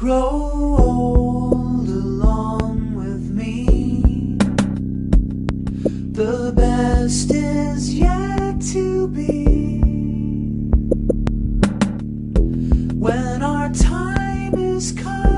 grow old along with me. The best is yet to be. When our time is come,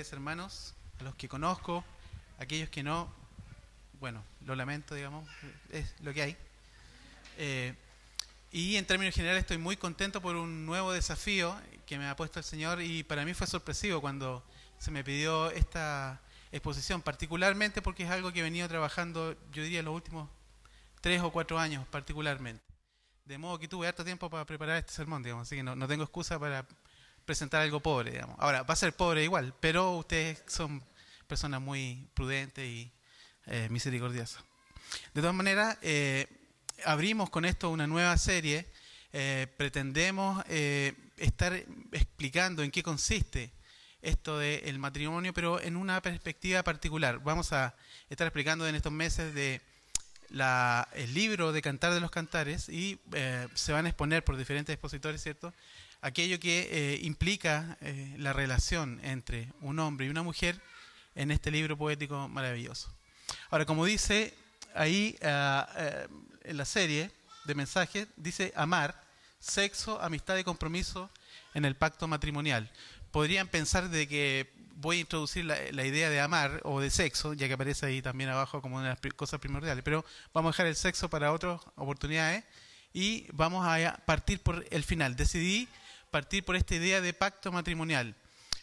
ustedes, hermanos, a los que conozco, aquellos que no, bueno, lo lamento, digamos, es lo que hay. Eh, y en términos generales estoy muy contento por un nuevo desafío que me ha puesto el Señor y para mí fue sorpresivo cuando se me pidió esta exposición, particularmente porque es algo que he venido trabajando, yo diría, los últimos tres o cuatro años particularmente. De modo que tuve harto tiempo para preparar este sermón, digamos, así que no, no tengo excusa para presentar algo pobre, digamos. Ahora, va a ser pobre igual, pero ustedes son personas muy prudentes y eh, misericordiosas. De todas maneras, eh, abrimos con esto una nueva serie. Eh, pretendemos estar explicando en qué consiste esto del matrimonio, pero en una perspectiva particular. Vamos a estar explicando en estos meses de la- el libro de Cantar de los Cantares y se van a exponer por diferentes expositores, ¿cierto? Aquello que eh, implica eh, la relación entre un hombre y una mujer en este libro poético maravilloso. Ahora, como dice ahí ah, eh, en la serie de mensajes, dice amar, sexo, amistad y compromiso en el pacto matrimonial. Podrían pensar de que voy a introducir la, la idea de amar o de sexo, ya que aparece ahí también abajo como una de las cosas primordiales, pero vamos a dejar el sexo para otras oportunidades y vamos a partir por el final. Decidí partir por esta idea de pacto matrimonial.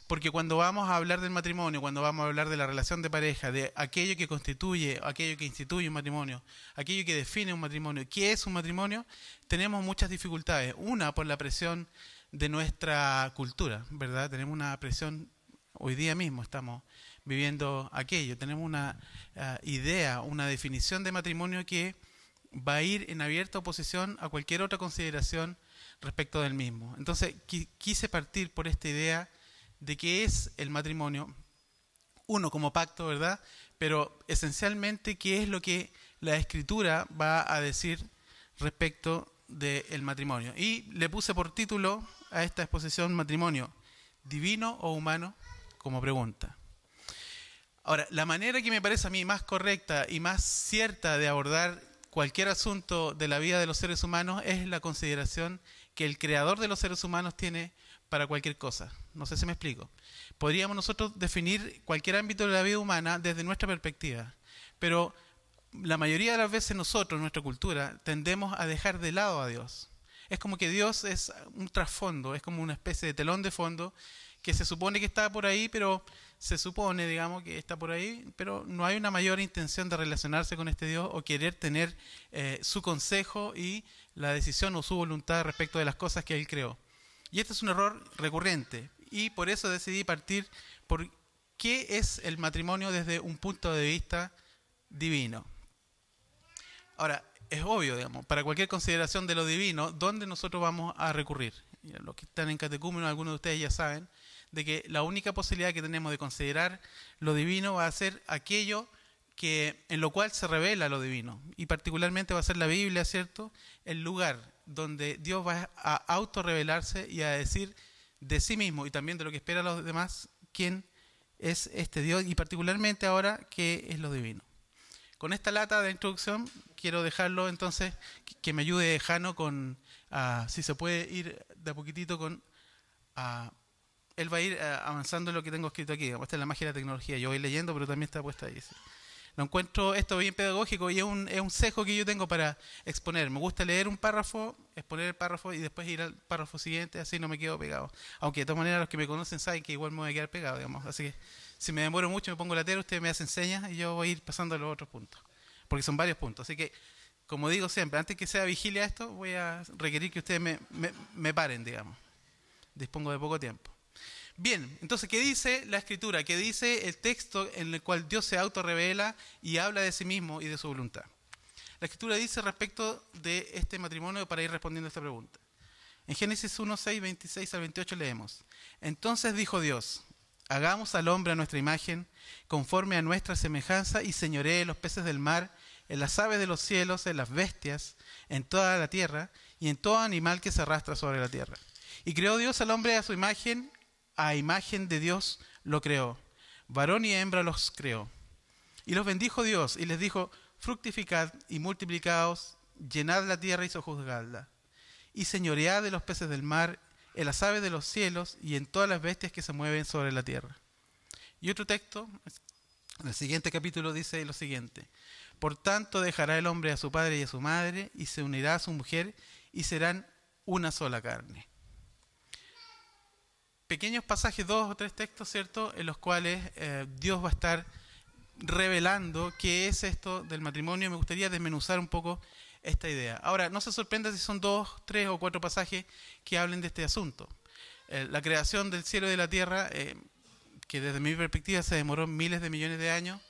Porque cuando vamos a hablar del matrimonio, cuando vamos a hablar de la relación de pareja, de aquello que constituye, aquello que instituye un matrimonio, aquello que define un matrimonio, qué es un matrimonio, tenemos muchas dificultades. Una por la presión de nuestra cultura, ¿verdad? Tenemos una presión, hoy día mismo estamos viviendo aquello, tenemos una ah, idea, una definición de matrimonio que va a ir en abierta oposición a cualquier otra consideración respecto del mismo. Entonces, qui- quise partir por esta idea de qué es el matrimonio, uno como pacto, ¿verdad? Pero esencialmente qué es lo que la escritura va a decir respecto del matrimonio. Y le puse por título a esta exposición matrimonio, divino o humano, como pregunta. Ahora, la manera que me parece a mí más correcta y más cierta de abordar cualquier asunto de la vida de los seres humanos es la consideración que el creador de los seres humanos tiene para cualquier cosa. No sé si me explico. Podríamos nosotros definir cualquier ámbito de la vida humana desde nuestra perspectiva, pero la mayoría de las veces nosotros, nuestra cultura, tendemos a dejar de lado a Dios. Es como que Dios es un trasfondo, es como una especie de telón de fondo que se supone que está por ahí, pero se supone, digamos, que está por ahí, pero no hay una mayor intención de relacionarse con este Dios o querer tener eh, su consejo y la decisión o su voluntad respecto de las cosas que Él creó. Y este es un error recurrente y por eso decidí partir por qué es el matrimonio desde un punto de vista divino. Ahora, es obvio, digamos, para cualquier consideración de lo divino, ¿dónde nosotros vamos a recurrir? Los que están en catecúmeno, algunos de ustedes ya saben, de que la única posibilidad que tenemos de considerar lo divino va a ser aquello que en lo cual se revela lo divino. Y particularmente va a ser la Biblia, ¿cierto? El lugar donde Dios va a autorrevelarse y a decir de sí mismo y también de lo que espera a los demás quién es este Dios y particularmente ahora qué es lo divino. Con esta lata de introducción quiero dejarlo entonces que- me ayude Jano con, ah, si se puede ir de a poquitito con, ah, él va a ir ah, avanzando en lo que tengo escrito aquí. Esta es la magia de la tecnología. Yo voy leyendo, pero también está puesta ahí. sí. Lo encuentro esto bien pedagógico y es un, es un sesgo que yo tengo para exponer. Me gusta leer un párrafo, exponer el párrafo y después ir al párrafo siguiente, así no me quedo pegado. Aunque de todas maneras los que me conocen saben que igual me voy a quedar pegado, digamos. Así que si me demoro mucho, me pongo latero, usted me hacen señas y yo voy a ir pasando a los otros puntos. Porque son varios puntos. Así que, como digo siempre, antes que sea vigilia esto, voy a requerir que ustedes me, me, me paren, digamos. Dispongo de poco tiempo. Bien, entonces, ¿qué dice la escritura? ¿Qué dice el texto en el cual Dios se autorrevela y habla de sí mismo y de su voluntad? La escritura dice respecto de este matrimonio para ir respondiendo a esta pregunta. En Génesis 1, 6, 26 al 28 leemos. Entonces dijo Dios, hagamos al hombre a nuestra imagen, conforme a nuestra semejanza, y señoree los peces del mar, en las aves de los cielos, en las bestias, en toda la tierra, y en todo animal que se arrastra sobre la tierra. Y creó Dios al hombre a su imagen, a imagen de Dios lo creó. Varón y hembra los creó. Y los bendijo Dios y les dijo, fructificad y multiplicaos, llenad la tierra y sojuzgadla. Y señoread de los peces del mar, en las aves de los cielos y en todas las bestias que se mueven sobre la tierra. Y otro texto, en el siguiente capítulo dice lo siguiente. Por tanto dejará el hombre a su padre y a su madre y se unirá a su mujer y serán una sola carne pequeños pasajes, dos o tres textos, ¿cierto?, en los cuales eh, Dios va a estar revelando qué es esto del matrimonio. Me gustaría desmenuzar un poco esta idea. Ahora, no se sorprenda si son dos, tres o cuatro pasajes que hablen de este asunto. Eh, la creación del cielo y de la tierra, eh, que desde mi perspectiva se demoró miles de millones de años,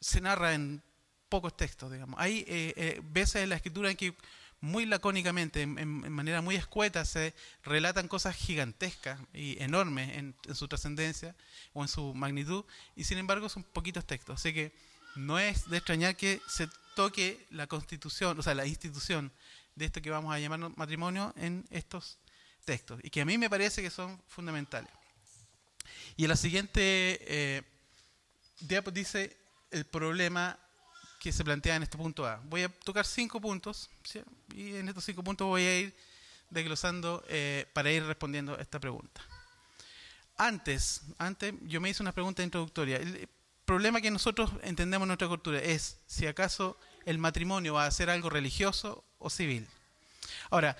se narra en pocos textos, digamos. Hay veces en la escritura en que muy lacónicamente, en, manera muy escueta, se relatan cosas gigantescas y enormes en, su trascendencia o en su magnitud, y sin embargo son poquitos textos. Así que no es de extrañar que se toque la constitución, o sea, la institución de esto que vamos a llamar matrimonio en estos textos, y que a mí me parece que son fundamentales. Y en la siguiente eh, dice el problema se plantea en este punto A. Voy a tocar cinco puntos y en estos cinco puntos voy a ir desglosando eh, para ir respondiendo esta pregunta. Antes, antes yo me hice una pregunta introductoria. El problema que nosotros entendemos en nuestra cultura es si acaso el matrimonio va a ser algo religioso o civil. Ahora,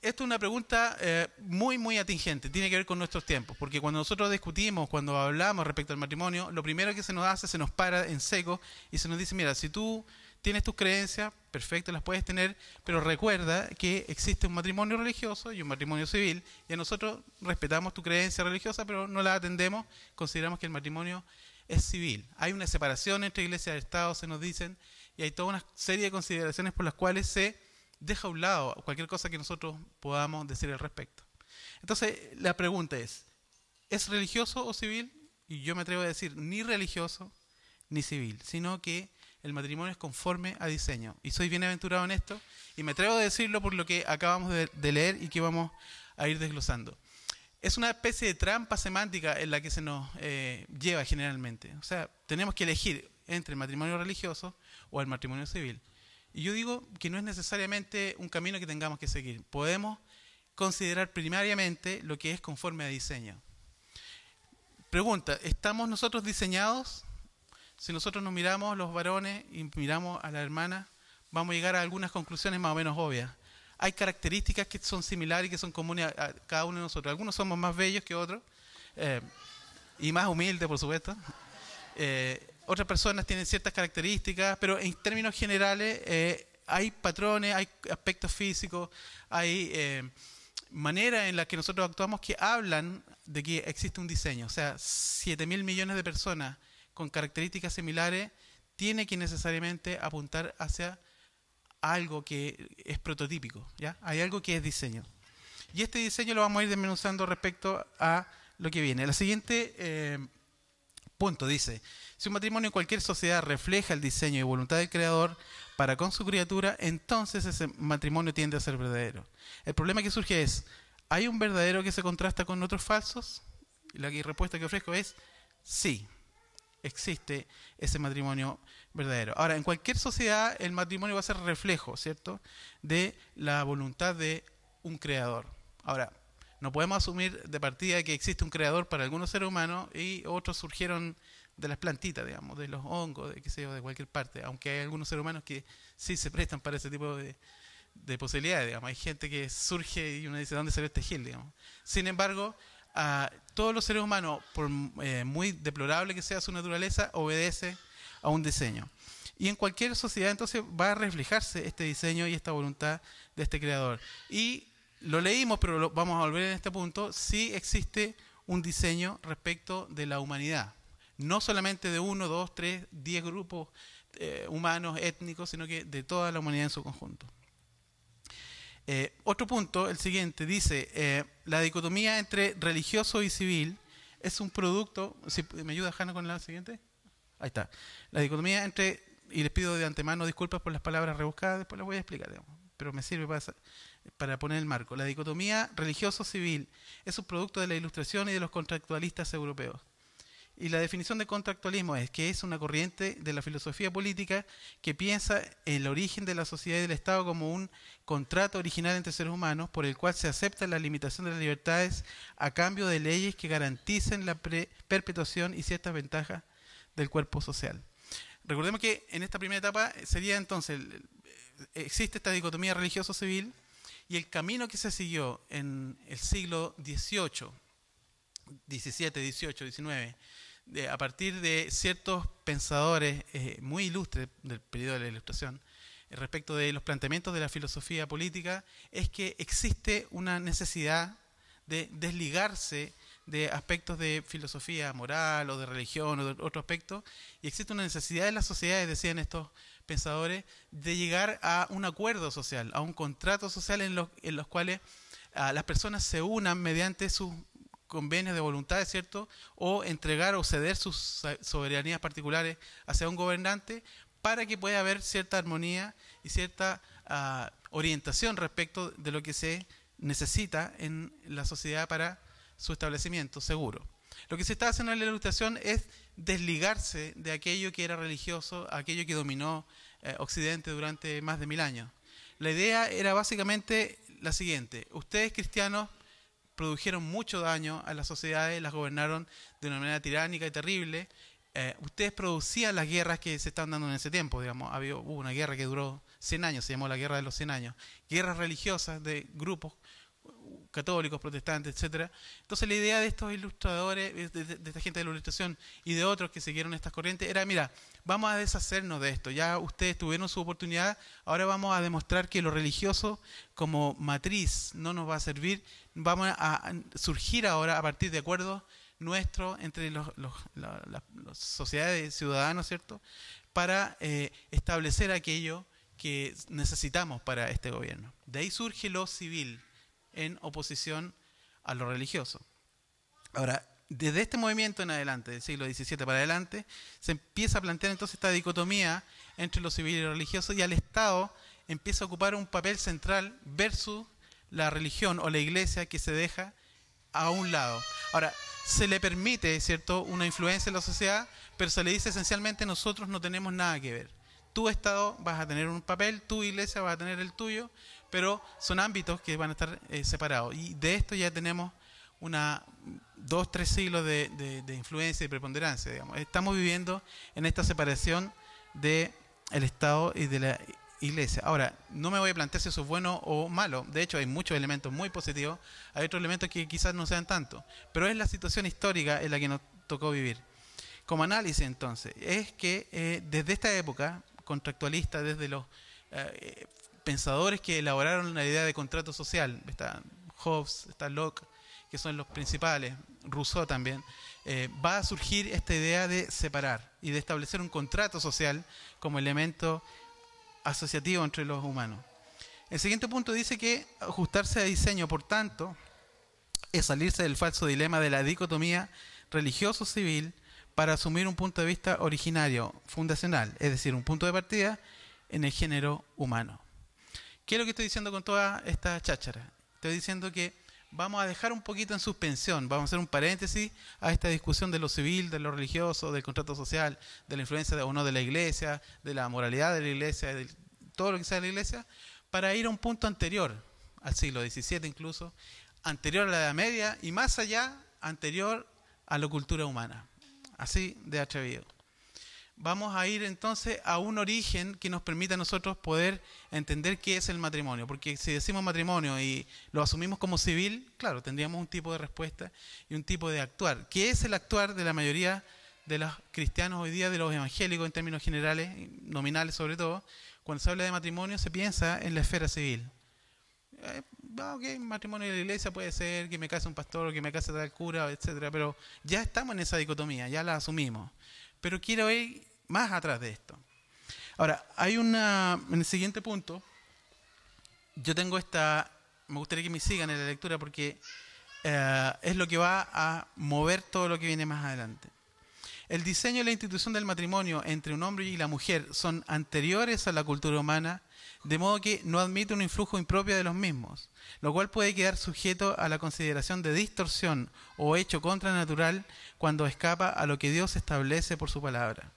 esto es una pregunta eh, muy, muy atingente, tiene que ver con nuestros tiempos, porque cuando nosotros discutimos, cuando hablamos respecto al matrimonio, lo primero que se nos hace, se nos para en seco y se nos dice, mira, si tú tienes tus creencias, perfecto, las puedes tener, pero recuerda que existe un matrimonio religioso y un matrimonio civil, y a nosotros respetamos tu creencia religiosa, pero no la atendemos, consideramos que el matrimonio es civil. Hay una separación entre iglesia y Estado, se nos dicen, y hay toda una serie de consideraciones por las cuales se deja a un lado cualquier cosa que nosotros podamos decir al respecto. Entonces, la pregunta es, ¿es religioso o civil? Y yo me atrevo a decir, ni religioso ni civil, sino que el matrimonio es conforme a diseño. Y soy bienaventurado en esto, y me atrevo a decirlo por lo que acabamos de, leer y que vamos a ir desglosando. Es una especie de trampa semántica en la que se nos eh, lleva generalmente. O sea, tenemos que elegir entre el matrimonio religioso o el matrimonio civil. Y yo digo que no es necesariamente un camino que tengamos que seguir. Podemos considerar primariamente lo que es conforme a diseño. Pregunta, ¿estamos nosotros diseñados? Si nosotros nos miramos los varones y miramos a la hermana, vamos a llegar a algunas conclusiones más o menos obvias. Hay características que son similares y que son comunes a, cada uno de nosotros. Algunos somos más bellos que otros eh, y más humildes, por supuesto. Eh, otras personas tienen ciertas características, pero en términos generales eh, hay patrones, hay aspectos físicos, hay eh, maneras en las que nosotros actuamos que hablan de que existe un diseño. O sea, 7 mil millones de personas con características similares tiene que necesariamente apuntar hacia algo que es prototípico, ¿ya? Hay algo que es diseño. Y este diseño lo vamos a ir desmenuzando respecto a lo que viene. La siguiente eh, punto dice, si un matrimonio en cualquier sociedad refleja el diseño y voluntad del creador para con su criatura, entonces ese matrimonio tiende a ser verdadero. El problema que surge es, ¿hay un verdadero que se contrasta con otros falsos? Y la respuesta que ofrezco es sí, existe ese matrimonio verdadero. Ahora, en cualquier sociedad el matrimonio va a ser reflejo, ¿cierto?, de la voluntad de un creador. Ahora, no podemos asumir de partida que existe un creador para algunos seres humanos y otros surgieron de las plantitas, digamos, de los hongos, de qué sé de cualquier parte, aunque hay algunos seres humanos que sí se prestan para ese tipo de, posibilidades, digamos. Hay gente que surge y uno dice, ¿dónde salió este gil, digamos? Sin embargo, todos los seres humanos, por eh, muy deplorable que sea su naturaleza, obedece a un diseño. Y en cualquier sociedad entonces va a reflejarse este diseño y esta voluntad de este creador. Y lo leímos, pero vamos a volver en este punto, sí existe un diseño respecto de la humanidad. No solamente de uno, dos, tres, diez grupos eh, humanos, étnicos, sino que de toda la humanidad en su conjunto. Eh, otro punto, el siguiente, dice, eh, la dicotomía entre religioso y civil es un producto, si me ayuda Hanna con la siguiente, ahí está, la dicotomía entre, y les pido de antemano disculpas por las palabras rebuscadas, después las voy a explicar, pero me sirve para, para poner el marco. La dicotomía religioso-civil es un producto de la ilustración y de los contractualistas europeos. Y la definición de contractualismo es que es una corriente de la filosofía política que piensa el origen de la sociedad y del Estado como un contrato original entre seres humanos por el cual se acepta la limitación de las libertades a cambio de leyes que garanticen la perpetuación y ciertas ventajas del cuerpo social. Recordemos que en esta primera etapa sería entonces, existe esta dicotomía religioso-civil y el camino que se siguió en el siglo XVIII, XVII, XVIII, XIX, a partir de ciertos pensadores eh, muy ilustres del periodo de la Ilustración, eh, respecto de los planteamientos de la filosofía política, es que existe una necesidad de desligarse de aspectos de filosofía moral o de religión o de otro aspecto, y existe una necesidad en las sociedades, decían estos pensadores, de llegar a un acuerdo social, a un contrato social en los, en cuales ah, las personas se unan mediante sus convenios de voluntad, ¿cierto? O entregar o ceder sus soberanías particulares hacia un gobernante para que pueda haber cierta armonía y cierta ah, orientación respecto de lo que se necesita en la sociedad para su establecimiento seguro. Lo que se está haciendo en la ilustración es desligarse de aquello que era religioso, aquello que dominó eh, Occidente durante más de mil años. La idea era básicamente la siguiente, ustedes cristianos produjeron mucho daño a las sociedades, las gobernaron de una manera tiránica y terrible. Eh, ustedes producían las guerras que se están dando en ese tiempo, digamos, había, hubo una guerra que duró 100 años, se llamó la Guerra de los 100 años, guerras religiosas de grupos católicos, protestantes, etcétera. Entonces la idea de estos ilustradores, de, esta gente de la ilustración y de otros que siguieron estas corrientes era, mira, vamos a deshacernos de esto. Ya ustedes tuvieron su oportunidad, ahora vamos a demostrar que lo religioso como matriz no nos va a servir. Vamos a surgir ahora a partir de acuerdos nuestros entre los, las sociedades de ciudadanos, ¿cierto? Para eh, establecer aquello que necesitamos para este gobierno. De ahí surge lo civil en oposición a lo religioso. Ahora, desde este movimiento en adelante, del siglo XVII para adelante, se empieza a plantear entonces esta dicotomía entre lo civil y lo religioso y al Estado empieza a ocupar un papel central versus la religión o la iglesia que se deja a un lado. Ahora, se le permite, ¿cierto?, una influencia en la sociedad, pero se le dice esencialmente nosotros no tenemos nada que ver. Tu Estado vas a tener un papel, tu iglesia va a tener el tuyo, pero son ámbitos que van a estar eh, separados. Y de esto ya tenemos una dos, tres siglos de, influencia y preponderancia. Digamos. Estamos viviendo en esta separación del el Estado y de la Iglesia. Ahora, no me voy a plantear si eso es bueno o malo. De hecho, hay muchos elementos muy positivos, hay otros elementos que quizás no sean tanto. Pero es la situación histórica en la que nos tocó vivir. Como análisis, entonces, es que eh, desde esta época contractualista, desde los eh, pensadores que elaboraron la idea de contrato social. Está Hobbes, está Locke, que son los principales, Rousseau también. Eh, va a surgir esta idea de separar y de establecer un contrato social como elemento asociativo entre los humanos. El siguiente punto dice que ajustarse a diseño, por tanto, es salirse del falso dilema de la dicotomía religioso-civil para asumir un punto de vista originario, fundacional, es decir, un punto de partida en el género humano. ¿Qué es lo que estoy diciendo con toda esta cháchara? Estoy diciendo que vamos a dejar un poquito en suspensión, vamos a hacer un paréntesis a esta discusión de lo civil, de lo religioso, del contrato social, de la influencia o no de la iglesia, de la moralidad de la iglesia, de todo lo que sea de la iglesia, para ir a un punto anterior, al siglo XVII incluso, anterior a la Edad Media y más allá, anterior a la cultura humana. Así de atrevido. Vamos a ir entonces a un origen que nos permita a nosotros poder entender qué es el matrimonio. Porque si decimos matrimonio y lo asumimos como civil, claro, tendríamos un tipo de respuesta y un tipo de actuar. ¿Qué es el actuar de la mayoría de los cristianos hoy día, de los evangélicos en términos generales, nominales sobre todo? Cuando se habla de matrimonio se piensa en la esfera civil. Eh, ok, matrimonio de la iglesia puede ser que me case un pastor, que me case tal cura, etcétera, pero ya estamos en esa dicotomía, ya la asumimos. Pero quiero ir más atrás de esto. Ahora, hay una. En el siguiente punto, yo tengo esta. Me gustaría que me sigan en la lectura porque eh, es lo que va a mover todo lo que viene más adelante. El diseño y la institución del matrimonio entre un hombre y la mujer son anteriores a la cultura humana, de modo que no admite un influjo impropio de los mismos, lo cual puede quedar sujeto a la consideración de distorsión o hecho contranatural cuando escapa a lo que Dios establece por su palabra.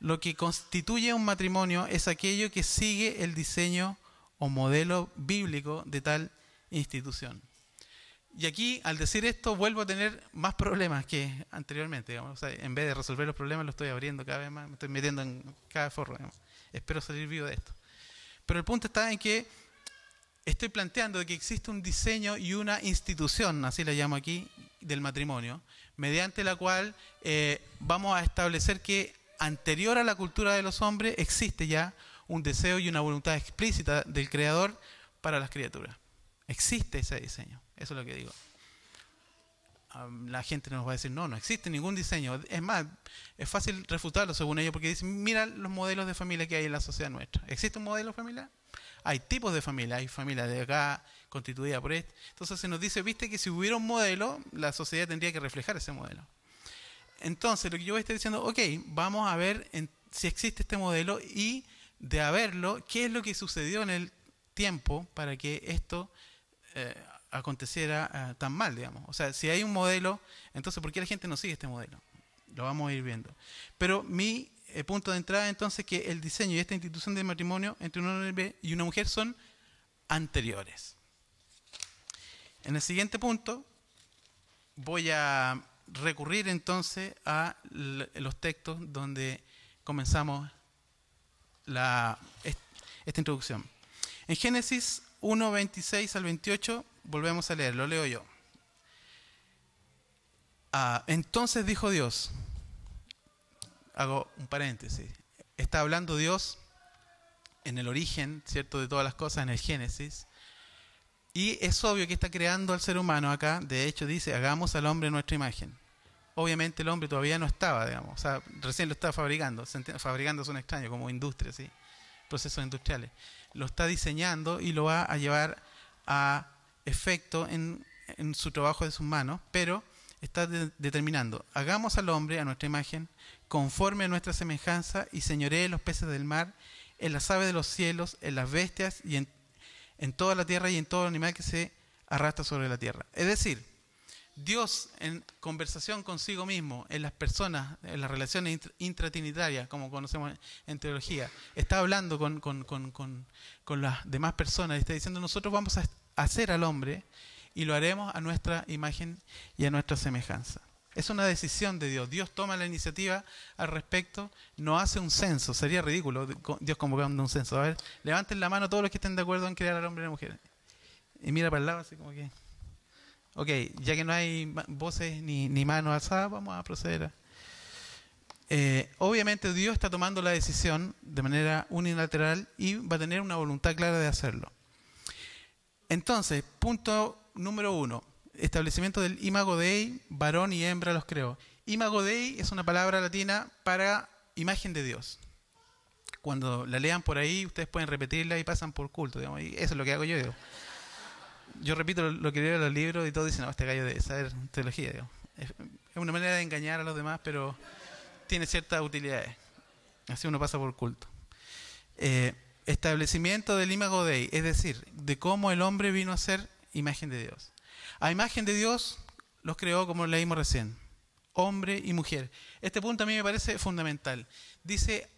Lo que constituye un matrimonio es aquello que sigue el diseño o modelo bíblico de tal institución. Y aquí, al decir esto, vuelvo a tener más problemas que anteriormente. en vez de resolver los problemas, lo estoy abriendo cada vez más, me estoy metiendo en cada forro. Espero salir vivo de esto. Pero el punto está en que estoy planteando que existe un diseño y una institución, así la llamo aquí, del matrimonio, mediante la cual eh, vamos a establecer que anterior a la cultura de los hombres existe ya un deseo y una voluntad explícita del Creador para las criaturas. Existe ese diseño, eso es lo que digo. La gente nos va a decir, no, no existe ningún diseño. Es más, es fácil refutarlo según ellos porque dicen, mira los modelos de familia que hay en la sociedad nuestra. ¿Existe un modelo familiar? Hay tipos de familia, hay familia de acá constituida por este. Entonces se nos dice, viste que si hubiera un modelo, la sociedad tendría que reflejar ese modelo. Entonces, lo que yo estar diciendo, ok, vamos a ver si existe este modelo y de haberlo, qué es lo que sucedió en el tiempo para que esto eh, aconteciera eh, tan mal, digamos. O sea, si hay un modelo, entonces, ¿por qué la gente no sigue este modelo? Lo vamos a ir viendo. Pero mi eh, punto de entrada, entonces, que el diseño y esta institución de matrimonio entre un hombre y una mujer son anteriores. En el siguiente punto, voy a recurrir entonces a los textos donde comenzamos esta introducción. En Génesis 1, 26 al 28, volvemos a leer, lo leo yo. Ah, entonces dijo Dios, hago un paréntesis, está hablando Dios en el origen, ¿cierto?, de todas las cosas, en el Génesis, y es obvio que está creando al ser humano acá, de hecho dice, hagamos al hombre nuestra imagen. Obviamente el hombre todavía no estaba, digamos, o sea, recién lo está fabricando, fabricando es un extraño, como industria, ¿sí? procesos industriales. Lo está diseñando y lo va a llevar a efecto en, su trabajo de sus manos, pero está determinando, hagamos al hombre a nuestra imagen, conforme a nuestra semejanza, y señoree los peces del mar, en las aves de los cielos, en las bestias y en en toda la tierra y en todo animal que se arrastra sobre la tierra. Es decir, Dios en conversación consigo mismo, en las personas, en las relaciones intratrinitarias, como conocemos en teología, está hablando con, con, las demás personas y está diciendo, nosotros vamos a hacer al hombre y lo haremos a nuestra imagen y a nuestra semejanza. Es una decisión de Dios. Dios toma la iniciativa al respecto, no hace un censo. Sería ridículo Dios convocando un censo. A ver, levanten la mano todos los que estén de acuerdo en crear al hombre y la mujer. Y mira para el lado así como que... Ok, ya que no hay voces ni, ni manos alzadas, vamos a proceder eh, obviamente Dios está tomando la decisión de manera unilateral y va a tener una voluntad clara de hacerlo. Entonces, punto número uno establecimiento del imago Dei, varón y hembra los creó. Imago Dei es una palabra latina para imagen de Dios. Cuando la lean por ahí, ustedes pueden repetirla y pasan por culto. y eso es lo que hago yo. Yo repito lo, que leo en los libros y todos dicen, no, este gallo de saber teología. Es, una manera de engañar a los demás, pero tiene ciertas utilidades. Así uno pasa por culto. Eh, establecimiento del imago Dei, es decir, de cómo el hombre vino a ser imagen de Dios. A imagen de Dios los creó como leímos recién, hombre y mujer. Este punto a mí me parece fundamental. Dice,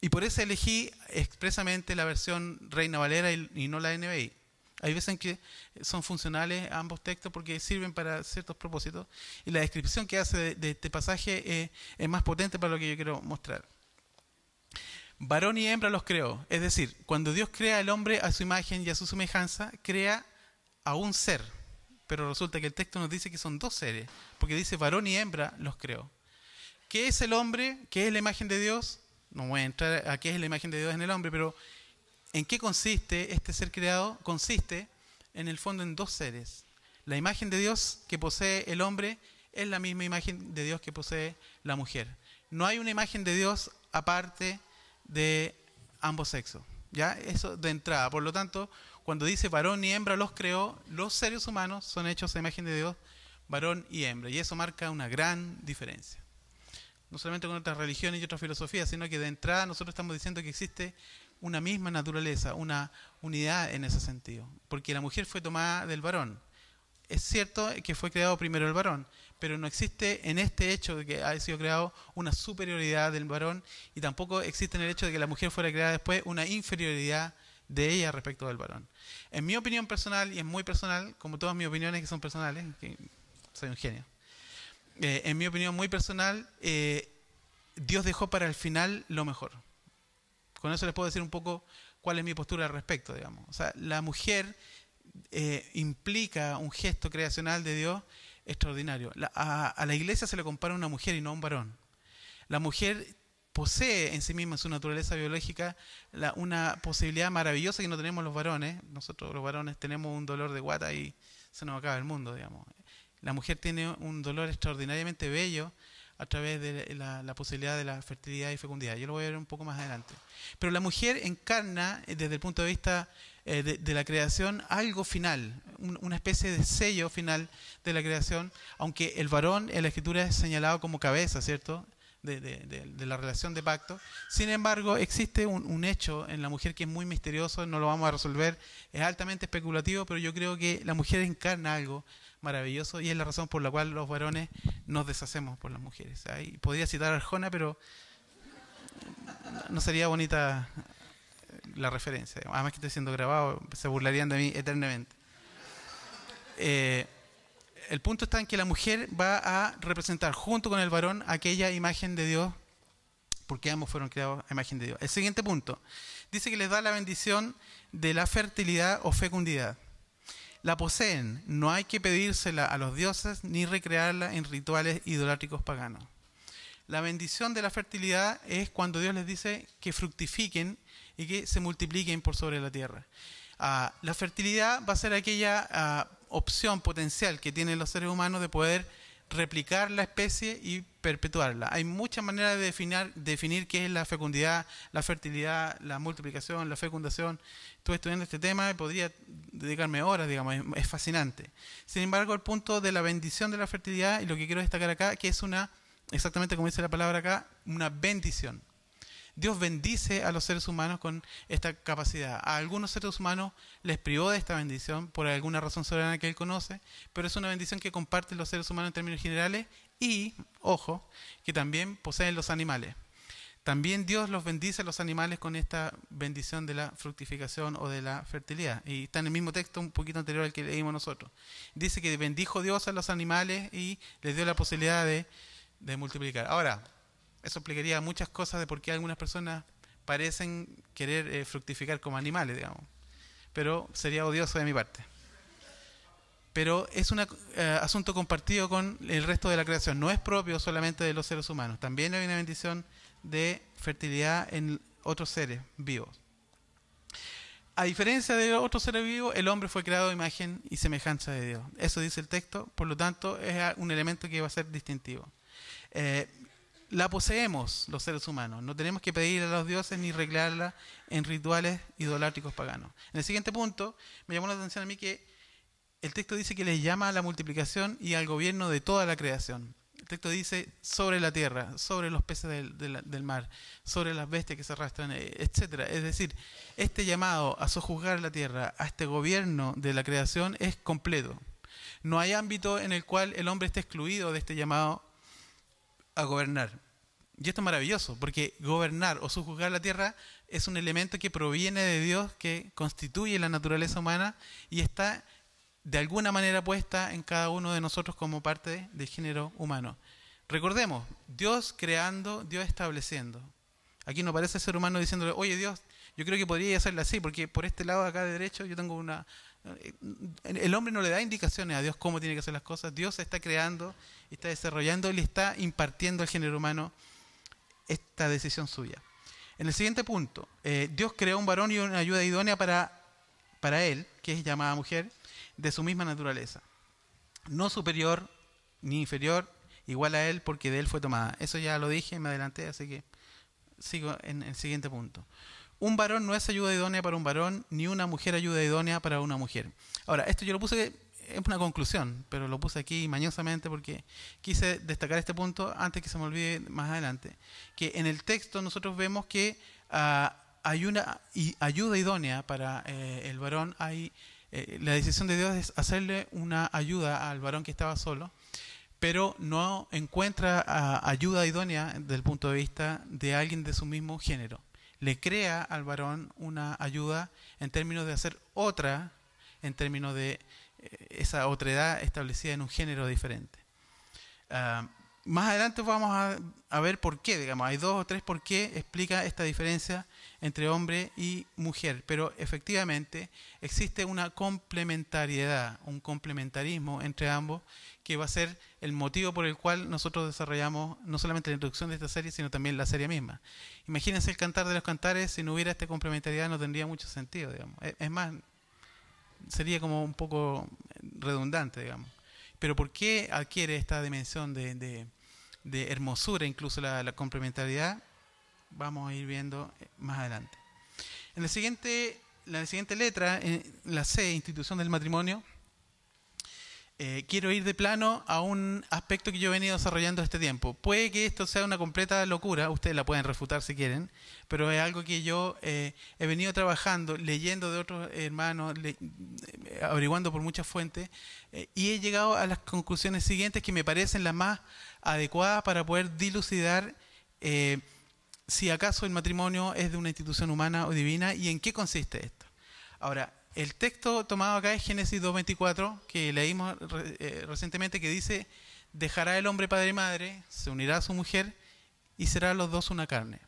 y por eso elegí expresamente la versión Reina Valera y, no la NBI. Hay veces en que son funcionales ambos textos porque sirven para ciertos propósitos y la descripción que hace de, este pasaje es más potente para lo que yo quiero mostrar. Varón y hembra los creó. Es decir, cuando Dios crea al hombre a su imagen y a su semejanza, crea a un ser. Pero resulta que el texto nos dice que son dos seres, porque dice varón y hembra los creó. ¿Qué es el hombre? ¿Qué es la imagen de Dios? No voy a entrar a qué es la imagen de Dios en el hombre, pero ¿en qué consiste este ser creado? Consiste en el fondo en dos seres. La imagen de Dios que posee el hombre es la misma imagen de Dios que posee la mujer. No hay una imagen de Dios aparte de ambos sexos. ¿Ya? Eso de entrada. Por lo tanto, cuando dice varón y hembra los creó, los seres humanos son hechos a imagen de Dios, varón y hembra. Y eso marca una gran diferencia. No solamente con otras religiones y otras filosofías, sino que de entrada nosotros estamos diciendo que existe una misma naturaleza, una unidad en ese sentido. Porque la mujer fue tomada del varón. Es cierto que fue creado primero el varón, pero no existe en este hecho de que haya sido creado una superioridad del varón y tampoco existe en el hecho de que la mujer fuera creada después una inferioridad de ella respecto del varón. En mi opinión personal, y es muy personal, como todas mis opiniones que son personales, soy un genio, eh, en mi opinión muy personal, eh, Dios dejó para el final lo mejor. Con eso les puedo decir un poco cuál es mi postura al respecto, digamos. O sea, la mujer eh, implica un gesto creacional de Dios extraordinario. a, la iglesia se le compara una mujer y no un varón. La mujer posee en sí misma, en su naturaleza biológica, una posibilidad maravillosa que no tenemos los varones. Nosotros los varones tenemos un dolor de guata y se nos acaba el mundo, digamos. La mujer tiene un dolor extraordinariamente bello a través de la, posibilidad de la fertilidad y fecundidad. Yo lo voy a ver un poco más adelante. Pero la mujer encarna, eh, desde el punto de vista eh, de, la creación, algo final, una especie de sello final de la creación, aunque el varón en la escritura es señalado como cabeza, ¿cierto? De, la relación de pacto. Sin embargo, existe un, un, hecho en la mujer que es muy misterioso, no lo vamos a resolver, es altamente especulativo, pero yo creo que la mujer encarna algo maravilloso y es la razón por la cual los varones nos deshacemos por las mujeres. podría citar a Arjona, pero no sería bonita la referencia. Además que estoy siendo grabado, se burlarían de mí eternamente. Eh, el punto está en que la mujer va a representar junto con el varón aquella imagen de Dios, porque ambos fueron creados a imagen de Dios. El siguiente punto dice que les da la bendición de la fertilidad o fecundidad la poseen. No hay que pedírsela a los dioses ni recrearla en rituales idolátricos paganos. La bendición de la fertilidad es cuando Dios les dice que fructifiquen y que se multipliquen por sobre la tierra. Ah, la fertilidad va a ser aquella ah, opción potencial que tienen los seres humanos de poder replicar la especie y perpetuarla. Hay muchas maneras de definir, definir qué es la fecundidad, la fertilidad, la multiplicación, la fecundación. Estuve estudiando este tema y podría dedicarme horas, digamos, es, fascinante. Sin embargo, el punto de la bendición de la fertilidad, y lo que quiero destacar acá, que es una, exactamente como dice la palabra acá, una bendición. Dios bendice a los seres humanos con esta capacidad. A algunos seres humanos les privó de esta bendición por alguna razón soberana que Él conoce, pero es una bendición que comparten los seres humanos en términos generales y, ojo, que también poseen los animales. También Dios los bendice a los animales con esta bendición de la fructificación o de la fertilidad. Y está en el mismo texto un poquito anterior al que leímos nosotros. Dice que bendijo Dios a los animales y les dio la posibilidad de, de multiplicar. Ahora, eso explicaría muchas cosas de por qué algunas personas parecen querer eh, fructificar como animales, digamos. Pero sería odioso de mi parte. Pero es un eh, asunto compartido con el resto de la creación. No es propio solamente de los seres humanos. También hay una bendición de fertilidad en otros seres vivos. A diferencia de otros seres vivos, el hombre fue creado a imagen y semejanza de Dios. Eso dice el texto, por lo tanto es un elemento que va a ser distintivo. Eh, la poseemos los seres humanos. No tenemos que pedir a los dioses ni recrearla en rituales idolátricos paganos. En el siguiente punto, me llamó la atención a mí que el texto dice que le llama a la multiplicación y al gobierno de toda la creación. El texto dice sobre la tierra, sobre los peces del, mar, sobre las bestias que se arrastran, eh, etc. Es decir, este llamado a sojuzgar la tierra, a este gobierno de la creación es completo. No hay ámbito en el cual el hombre esté excluido de este llamado a gobernar. Y esto es maravilloso, porque gobernar o subjugar la tierra es un elemento que proviene de Dios, que constituye la naturaleza humana y está de alguna manera puesta en cada uno de nosotros como parte del género humano. Recordemos, Dios creando, Dios estableciendo. Aquí no aparece el ser humano diciéndole, oye Dios, yo creo que podría hacerlo así, porque por este lado acá de derecho yo tengo una... El hombre no le da indicaciones a Dios cómo tiene que hacer las cosas. Dios está creando, está desarrollando, le está impartiendo al género humano esta decisión suya. En el siguiente punto, eh, Dios creó un varón y una ayuda idónea para, para él, que es llamada mujer, de su misma naturaleza. No superior ni inferior, igual a él, porque de él fue tomada. Eso ya lo dije, me adelanté, así que sigo en el siguiente punto. Un varón no es ayuda idónea para un varón, ni una mujer ayuda idónea para una mujer. Ahora, esto yo lo puse, es una conclusión, pero lo puse aquí mañosamente porque quise destacar este punto antes que se me olvide más adelante. Que en el texto nosotros vemos que ah, hay una ayuda idónea para eh, el varón. Hay, eh, la decisión de Dios es hacerle una ayuda al varón que estaba solo pero no encuentra ah, ayuda idónea desde el punto de vista de alguien de su mismo género. Le crea al varón una ayuda en términos de hacer otra, en términos de eh, esa otredad establecida en un género diferente. Ah, más adelante vamos a, a ver por qué, digamos, hay dos o tres por qué explica esta diferencia entre hombre y mujer, pero efectivamente existe una complementariedad, un complementarismo entre ambos que va a ser el motivo por el cual nosotros desarrollamos no solamente la introducción de esta serie, sino también la serie misma. Imagínense el cantar de los cantares, si no hubiera esta complementariedad no tendría mucho sentido, digamos. Es, más, sería como un poco redundante, digamos. Pero ¿por qué adquiere esta dimensión de, de- de hermosura, incluso la, la complementariedad? Vamos a ir viendo eh, más adelante. En el siguiente, la siguiente letra, en la C, institución del matrimonio, eh, quiero ir de plano a un aspecto que yo he venido desarrollando este tiempo. Puede que esto sea una completa locura, ustedes la pueden refutar si quieren, pero es algo que yo eh, he venido trabajando, leyendo de otros hermanos, le- eh, averiguando por muchas fuentes, eh, y he llegado a las conclusiones siguientes que me parecen las más adecuadas para poder dilucidar eh, si acaso el matrimonio es de una institución humana o divina y en qué consiste esto. Ahora, el texto tomado acá es Génesis 2.24, que leímos eh, recientemente, que dice, dejará el hombre padre y madre, se unirá a su mujer y serán los dos una carne.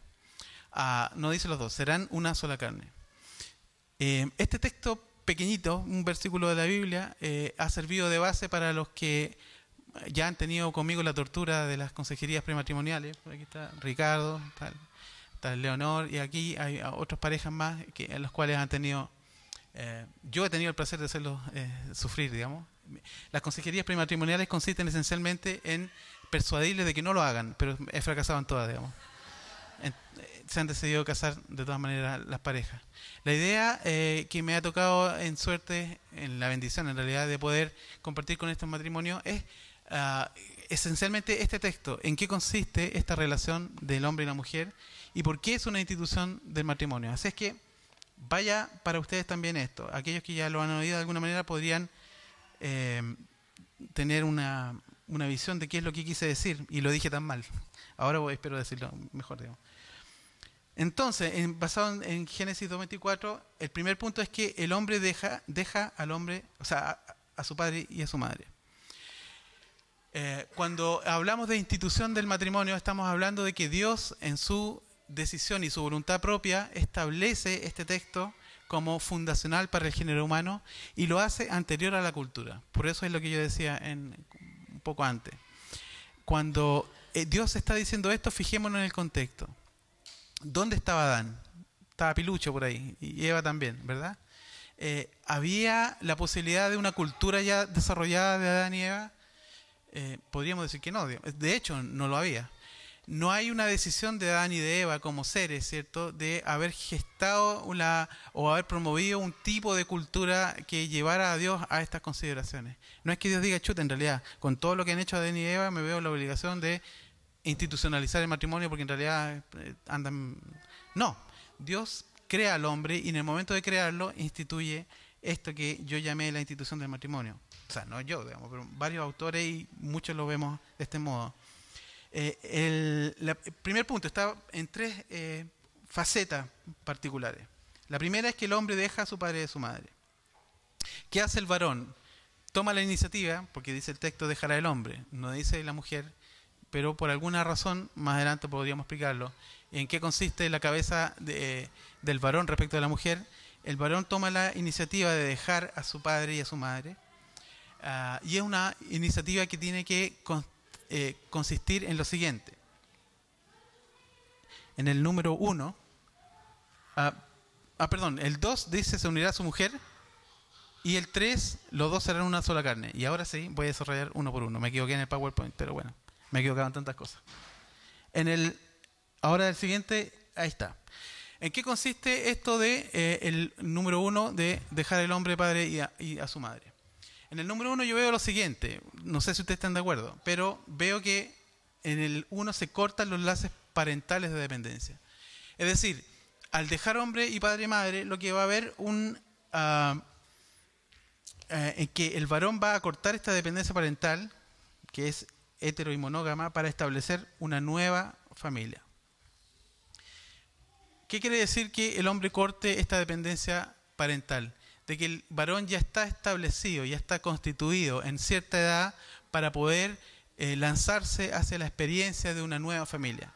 Ah, no dice los dos, serán una sola carne. Eh, este texto pequeñito, un versículo de la Biblia, eh, ha servido de base para los que ya han tenido conmigo la tortura de las consejerías prematrimoniales. Aquí está Ricardo, está, Leonor, y aquí hay otras parejas más en las cuales han tenido eh, yo he tenido el placer de hacerlos eh, sufrir, digamos. Las consejerías prematrimoniales consisten esencialmente en persuadirles de que no lo hagan, pero he fracasado en todas, digamos. En- eh, se han decidido casar de todas maneras las parejas. La idea eh, que me ha tocado en suerte, en la bendición en realidad, de poder compartir con estos matrimonios es ah, esencialmente este texto, en qué consiste esta relación del hombre y la mujer y por qué es una institución del matrimonio. Así es que vaya para ustedes también esto. Aquellos que ya lo han oído de alguna manera podrían eh, tener una, una visión de qué es lo que quise decir y lo dije tan mal. Ahora voy, espero decirlo mejor. Digamos. Entonces, en- basado en, Génesis 2.24, el primer punto es que el hombre deja, deja al hombre, o sea, a, a su padre y a su madre. Eh, cuando hablamos de institución del matrimonio, estamos hablando de que Dios en su decisión y su voluntad propia establece este texto como fundacional para el género humano y lo hace anterior a la cultura. Por eso es lo que yo decía en, un poco antes. Cuando eh, Dios está diciendo esto, fijémonos en el contexto. ¿Dónde estaba Adán? Estaba Pilucho por ahí y Eva también, ¿verdad? Eh, había la posibilidad de una cultura ya desarrollada de Adán y Eva. Eh, podríamos decir que no. De hecho, no lo había. No hay una decisión de Adán y de Eva como seres, ¿cierto?, de haber gestado una, o haber promovido un tipo de cultura que llevara a Dios a estas consideraciones. No es que Dios diga, chuta, en realidad, con todo lo que han hecho Adán y Eva, me veo la obligación de institucionalizar el matrimonio porque en realidad eh, andan... No, Dios crea al hombre y en el momento de crearlo instituye esto que yo llamé la institución del matrimonio. O sea, no yo, digamos, pero varios autores y muchos lo vemos de este modo. Eh, el, primer punto está en tres eh, facetas particulares. La primera es que el hombre deja a su padre y a su madre. ¿Qué hace el varón? Toma la iniciativa, porque dice el texto dejará el hombre, no dice la mujer, pero por alguna razón, más adelante podríamos explicarlo, en qué consiste la cabeza de, del varón respecto a la mujer. El varón toma la iniciativa de dejar a su padre y a su madre, ah, y es una iniciativa que tiene que eh, consistir en lo siguiente. En el número uno, ah, ah perdón, el 2 dice se unirá a su mujer, y el 3, los dos serán una sola carne. Y ahora sí, voy a desarrollar uno por uno. Me equivoqué en el PowerPoint, pero bueno, me en tantas cosas. En el, ahora el siguiente, ahí está. ¿En qué consiste esto de eh, el número uno de dejar el hombre padre y a su madre? En el número uno yo veo lo siguiente, no sé si ustedes están de acuerdo, pero veo que en el uno se cortan los enlaces parentales de dependencia. Es decir, al dejar hombre y padre y madre, lo que va a haber un, uh, eh, que el varón va a cortar esta dependencia parental, que es hetero y monógama, para establecer una nueva familia. ¿Qué quiere decir que el hombre corte esta dependencia parental? De que el varón ya está establecido, ya está constituido en cierta edad para poder eh, lanzarse hacia la experiencia de una nueva familia,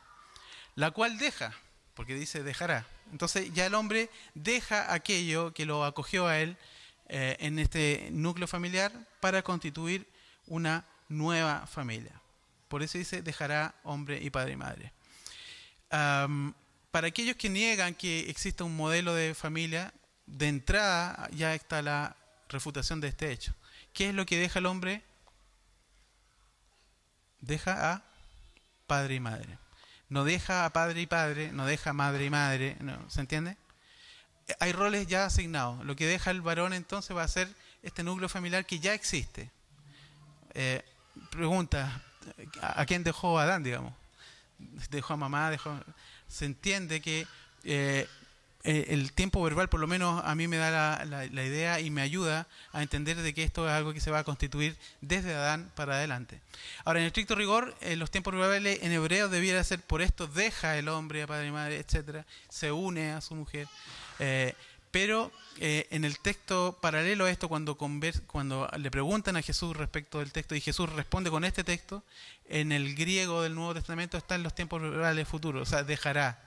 la cual deja, porque dice dejará. Entonces ya el hombre deja aquello que lo acogió a él, eh, en este núcleo familiar para constituir una nueva familia. Por eso dice, dejará hombre y padre y madre. para aquellos que niegan que exista un modelo de familia, de entrada ya está la refutación de este hecho. ¿Qué es lo que deja el hombre? Deja a padre y madre. No deja a padre y padre, no deja a madre y madre, ¿se entiende? hay roles ya asignados. Lo que deja el varón entonces va a ser este núcleo familiar que ya existe. Eh, pregunta, ¿a quién dejó Adán, digamos? Dejó a mamá, dejó... Se entiende que eh, eh, el tiempo verbal por lo menos a mí me da la, idea y me ayuda a entender de que esto es algo que se va a constituir desde Adán para adelante. Ahora, en estricto rigor, los tiempos verbales en hebreo debiera ser por esto, deja el hombre a padre y madre, etcétera, se une a su mujer. Eh, pero eh, en el texto paralelo a esto, cuando, cuando le preguntan a Jesús respecto del texto y Jesús responde con este texto, en el griego del Nuevo Testamento están los tiempos verbales futuros, o sea, dejará,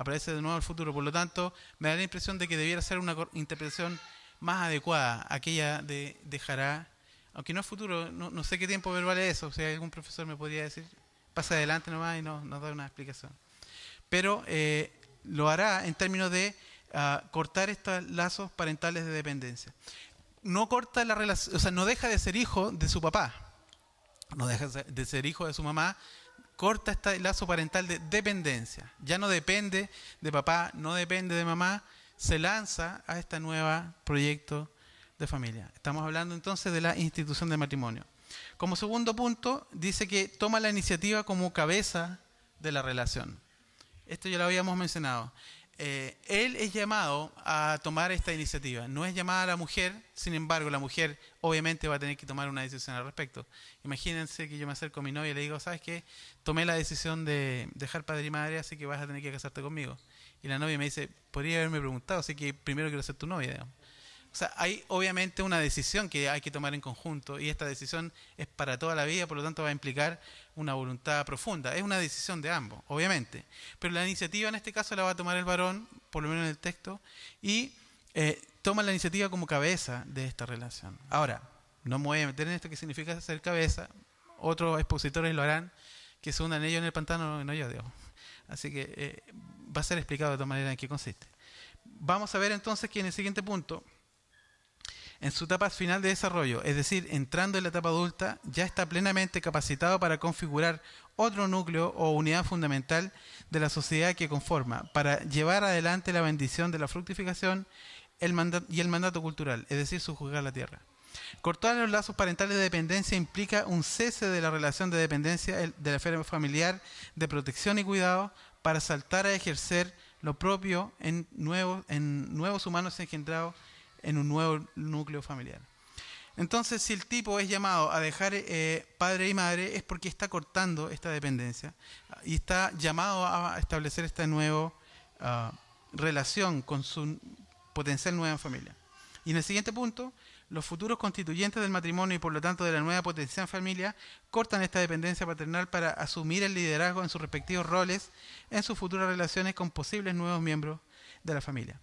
aparece de nuevo el futuro. Por lo tanto, me da la impresión de que debiera ser una interpretación más adecuada, aquella de dejará, aunque no es futuro, no, sé qué tiempo verbal es eso, o sea, algún profesor me podría decir, pasa adelante nomás y nos da una explicación. Pero eh, lo hará en términos de cortar estos lazos parentales de dependencia. No corta la relación, o sea, no deja de ser hijo de su papá, no deja de ser hijo de su mamá, corta este lazo parental de dependencia. Ya no depende de papá, no depende de mamá, se lanza a este nuevo proyecto de familia. Estamos hablando entonces de la institución de matrimonio. Como segundo punto, dice que toma la iniciativa como cabeza de la relación. Esto ya lo habíamos mencionado. Eh, él es llamado a tomar esta iniciativa. No es llamada a la mujer, sin embargo, la mujer obviamente va a tener que tomar una decisión al respecto. Imagínense que yo me acerco a mi novia y le digo, ¿sabes qué? Tomé la decisión de dejar padre y madre, así que vas a tener que casarte conmigo. Y la novia me dice, podría haberme preguntado, así que primero quiero ser tu novia. O sea, hay obviamente una decisión que hay que tomar en conjunto y esta decisión es para toda la vida, por lo tanto va a implicar una voluntad profunda. Es una decisión de ambos, obviamente. Pero la iniciativa en este caso la va a tomar el varón, por lo menos en el texto, y eh, toma la iniciativa como cabeza de esta relación. Ahora, no me voy a meter en esto que significa ser cabeza. Otros expositores lo harán, que se hundan ellos en el pantano, no yo, digo. Así que eh, va a ser explicado de todas manera en qué consiste. Vamos a ver entonces que en el siguiente punto en su etapa final de desarrollo, es decir, entrando en la etapa adulta, ya está plenamente capacitado para configurar otro núcleo o unidad fundamental de la sociedad que conforma, para llevar adelante la bendición de la fructificación y el mandato cultural, es decir, sujuzgar la tierra. Cortar los lazos parentales de dependencia implica un cese de la relación de dependencia de la esfera familiar de protección y cuidado para saltar a ejercer lo propio en nuevos, en nuevos humanos engendrados en un nuevo núcleo familiar. Entonces, si el tipo es llamado a dejar eh, padre y madre, es porque está cortando esta dependencia y está llamado a establecer esta nueva ah, relación con su potencial nueva familia. Y en el siguiente punto, Los futuros constituyentes del matrimonio y por lo tanto de la nueva potencial familia cortan esta dependencia paternal para asumir el liderazgo en sus respectivos roles en sus futuras relaciones con posibles nuevos miembros de la familia.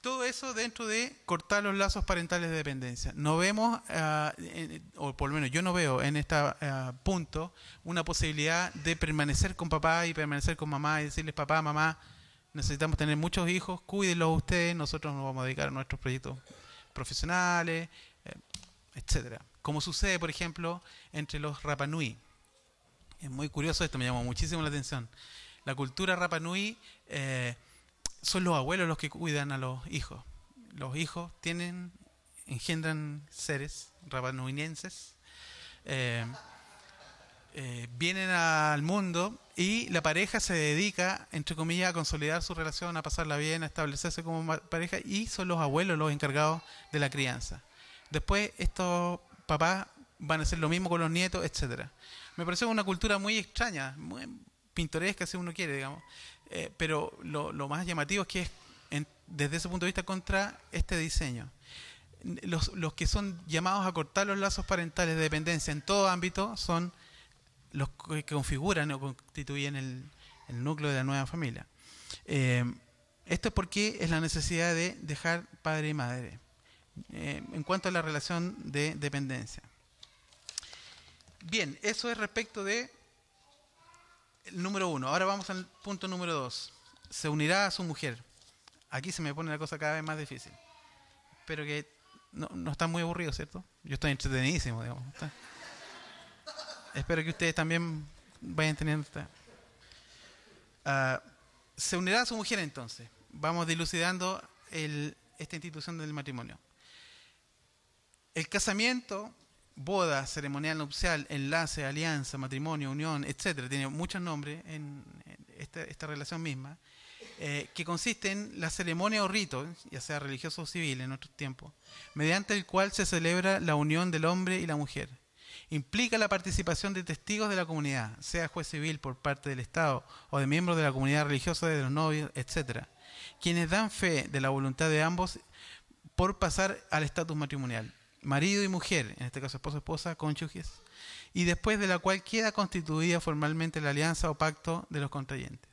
Todo eso dentro de cortar los lazos parentales de dependencia. No vemos, en- o por lo menos yo no veo en este punto, una posibilidad de permanecer con papá y permanecer con mamá y decirles, papá, mamá, necesitamos tener muchos hijos, cuídenlos ustedes, nosotros nos vamos a dedicar a nuestros proyectos profesionales, eh, etcétera. Como sucede, por ejemplo, entre los Rapanui. Es muy curioso esto, me llamó muchísimo la atención. La cultura Rapanui eh, son los abuelos los que cuidan a los hijos. Los hijos tienen, engendran seres rapanuinenses, eh, eh, vienen al mundo y la pareja se dedica, entre comillas, a consolidar su relación, a pasarla bien, a establecerse como pareja y son los abuelos los encargados de la crianza. Después estos papás van a hacer lo mismo con los nietos, etcétera. Me parece una cultura muy extraña, muy pintoresca si uno quiere, digamos. Eh, pero lo, más llamativo es que es, desde ese punto de vista, contra este diseño. Los, los que son llamados a cortar los lazos parentales de dependencia en todo ámbito son los que configuran o constituyen el, núcleo de la nueva familia. Eh, esto es porque es la necesidad de dejar padre y madre eh, en cuanto a la relación de dependencia. Bien, eso es respecto de número uno. Ahora vamos al punto número dos. Se unirá a su mujer. Aquí se me pone la cosa cada vez más difícil. Pero que no, no está muy aburrido, ¿cierto? Yo estoy entretenidísimo, digamos. Espero que ustedes también vayan teniendo esta. Ah, se unirá a su mujer entonces. Vamos dilucidando el- esta institución del matrimonio. El casamiento, boda, ceremonial nupcial, enlace, alianza, matrimonio, unión, etcétera, tiene muchos nombres en, esta, relación misma, eh, que consiste en la ceremonia o rito, ya sea religioso o civil en nuestros tiempos, mediante el cual se celebra la unión del hombre y la mujer. Implica la participación de testigos de la comunidad, sea juez civil por parte del Estado o de miembros de la comunidad religiosa de los novios, etcétera, quienes dan fe de la voluntad de ambos por pasar al estatus matrimonial, marido y mujer, en este caso esposo esposa, cónyuges, y después de la cual queda constituida formalmente la alianza o pacto de los contrayentes.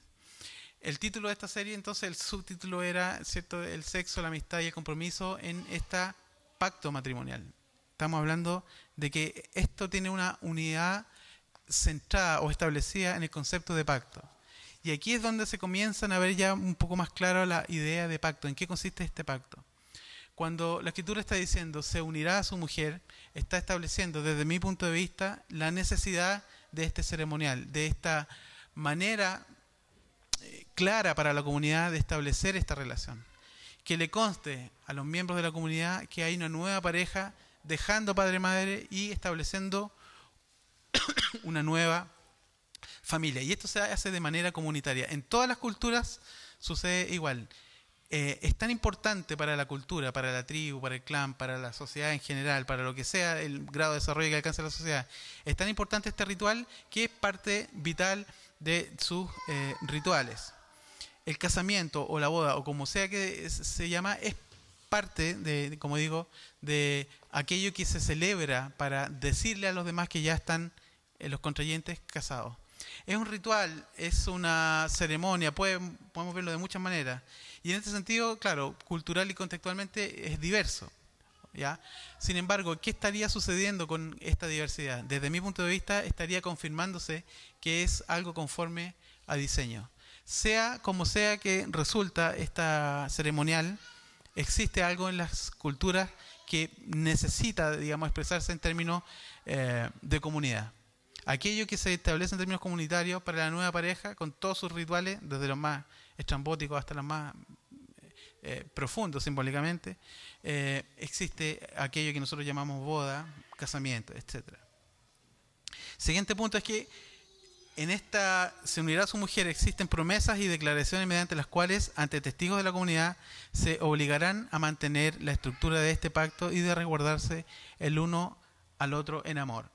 El título de esta serie, entonces, el subtítulo era, ¿cierto?, el sexo, la amistad y el compromiso en esta pacto matrimonial. Estamos hablando de que esto tiene una unidad centrada o establecida en el concepto de pacto. Y aquí es donde se comienzan a ver ya un poco más claro la idea de pacto, en qué consiste este pacto. Cuando la escritura está diciendo se unirá a su mujer, está estableciendo desde mi punto de vista la necesidad de este ceremonial, de esta manera eh, clara para la comunidad de establecer esta relación. Que le conste a los miembros de la comunidad que hay una nueva pareja dejando padre y madre y estableciendo una nueva familia. Y esto se hace de manera comunitaria. En todas las culturas sucede igual. Eh, es tan importante para la cultura, para la tribu, para el clan, para la sociedad en general, para lo que sea el grado de desarrollo que alcanza la sociedad. Es tan importante este ritual que es parte vital de sus eh, rituales. El casamiento o la boda, o como sea que se llama, es parte de, como digo, de aquello que se celebra para decirle a los demás que ya están eh, los contrayentes casados. Es un ritual, es una ceremonia, puede- podemos verlo de muchas maneras. Y en este sentido, claro, cultural y contextualmente es diverso. Sin embargo, ¿qué estaría sucediendo con esta diversidad? Desde mi punto de vista, estaría confirmándose que es algo conforme a diseño. Sea como sea que resulta esta ceremonial, existe algo en las culturas que necesita, digamos, expresarse en términos eh, de comunidad. Aquello que se establece en términos comunitarios para la nueva pareja, con todos sus rituales, desde los más estrambóticos hasta los más eh, profundos simbólicamente, eh, existe aquello que nosotros llamamos boda, casamiento, etc. Siguiente punto es que en esta se unirá a su mujer, existen promesas y declaraciones mediante las cuales, ante testigos de la comunidad, se obligarán a mantener la estructura de este pacto y de resguardarse el uno al otro en amor.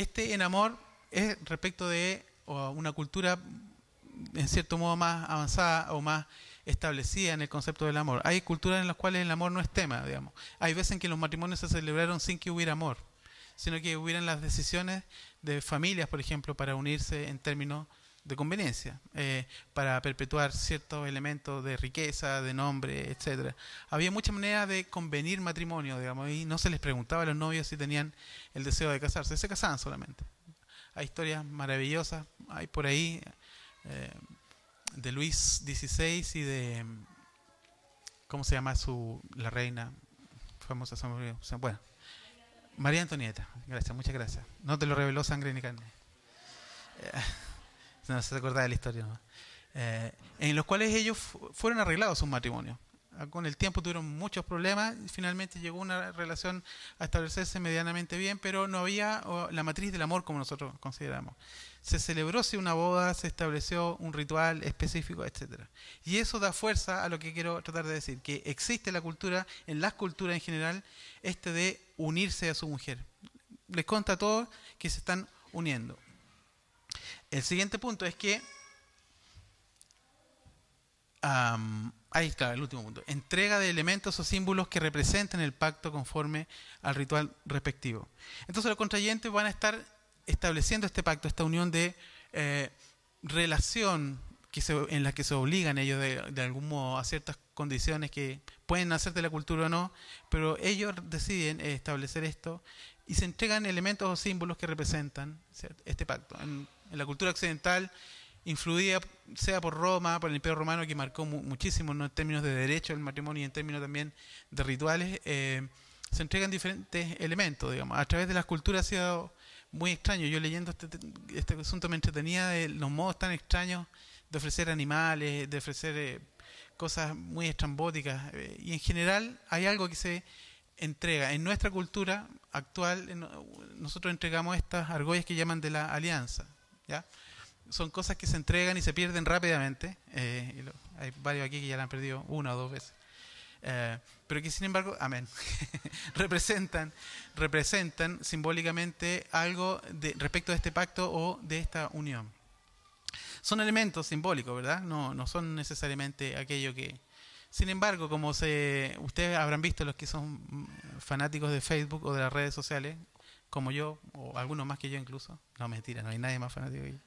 Este en amor es respecto de una cultura en cierto modo más avanzada o más establecían el concepto del amor. Hay culturas en las cuales el amor no es tema, digamos. Hay veces en que los matrimonios se celebraron sin que hubiera amor, sino que hubieran las decisiones de familias, por ejemplo, para unirse en términos de conveniencia, eh, para perpetuar ciertos elementos de riqueza, de nombre, etcétera. Había muchas maneras de convenir matrimonio, digamos, y no se les preguntaba a los novios si tenían el deseo de casarse, se casaban solamente. Hay historias maravillosas, hay por ahí eh, de Luis XVI y de, ¿cómo se llama su, la reina famosa? Bueno, María Antonieta, gracias, muchas gracias. No te lo reveló sangre ni carne. Eh, no se acuerda de la historia. Eh, en los cuales ellos fueron arreglados sus matrimonios. Ah, con el tiempo tuvieron muchos problemas finalmente llegó una relación a establecerse medianamente bien, pero no había la matriz del amor como nosotros consideramos. Se celebró si una boda, se estableció un ritual específico, etcétera. Y eso da fuerza a lo que quiero tratar de decir, que existe la cultura, en las culturas en general, este de unirse a su mujer. Les consta a todos que se están uniendo. El siguiente punto es que. ahí está, el último punto. Entrega de elementos o símbolos que representen el pacto conforme al ritual respectivo. Entonces los contrayentes van a estar estableciendo este pacto, esta unión de eh, relación que en la que se obligan ellos de, algún modo a ciertas condiciones que pueden hacer de la cultura o no, pero ellos deciden establecer esto y se entregan elementos o símbolos que representan este pacto. La cultura occidental, influida sea por Roma, por el Imperio Romano, que marcó muchísimo en términos de derecho del matrimonio y en términos también de rituales, eh, se entregan diferentes elementos, digamos. A través de las culturas ha sido muy extraño. Yo leyendo este, este asunto me entretenía de los modos tan extraños de ofrecer animales, de ofrecer eh, cosas muy estrambóticas. Eh, y en general hay algo que se entrega. En nuestra cultura actual, nosotros entregamos estas argollas que llaman de la alianza. ¿Ya? Son cosas que se entregan y se pierden rápidamente. Eh, hay varios aquí que ya la han perdido una o dos veces. Eh, pero que sin embargo, amén, representan, representan simbólicamente algo de, respecto de este pacto o de esta unión. Son elementos simbólicos, ¿verdad? No, no son necesariamente aquello que, sin embargo, como se, ustedes habrán visto los que son fanáticos de Facebook o de las redes sociales, como yo, o algunos más que yo incluso, no mentira, no hay nadie más fanático que yo,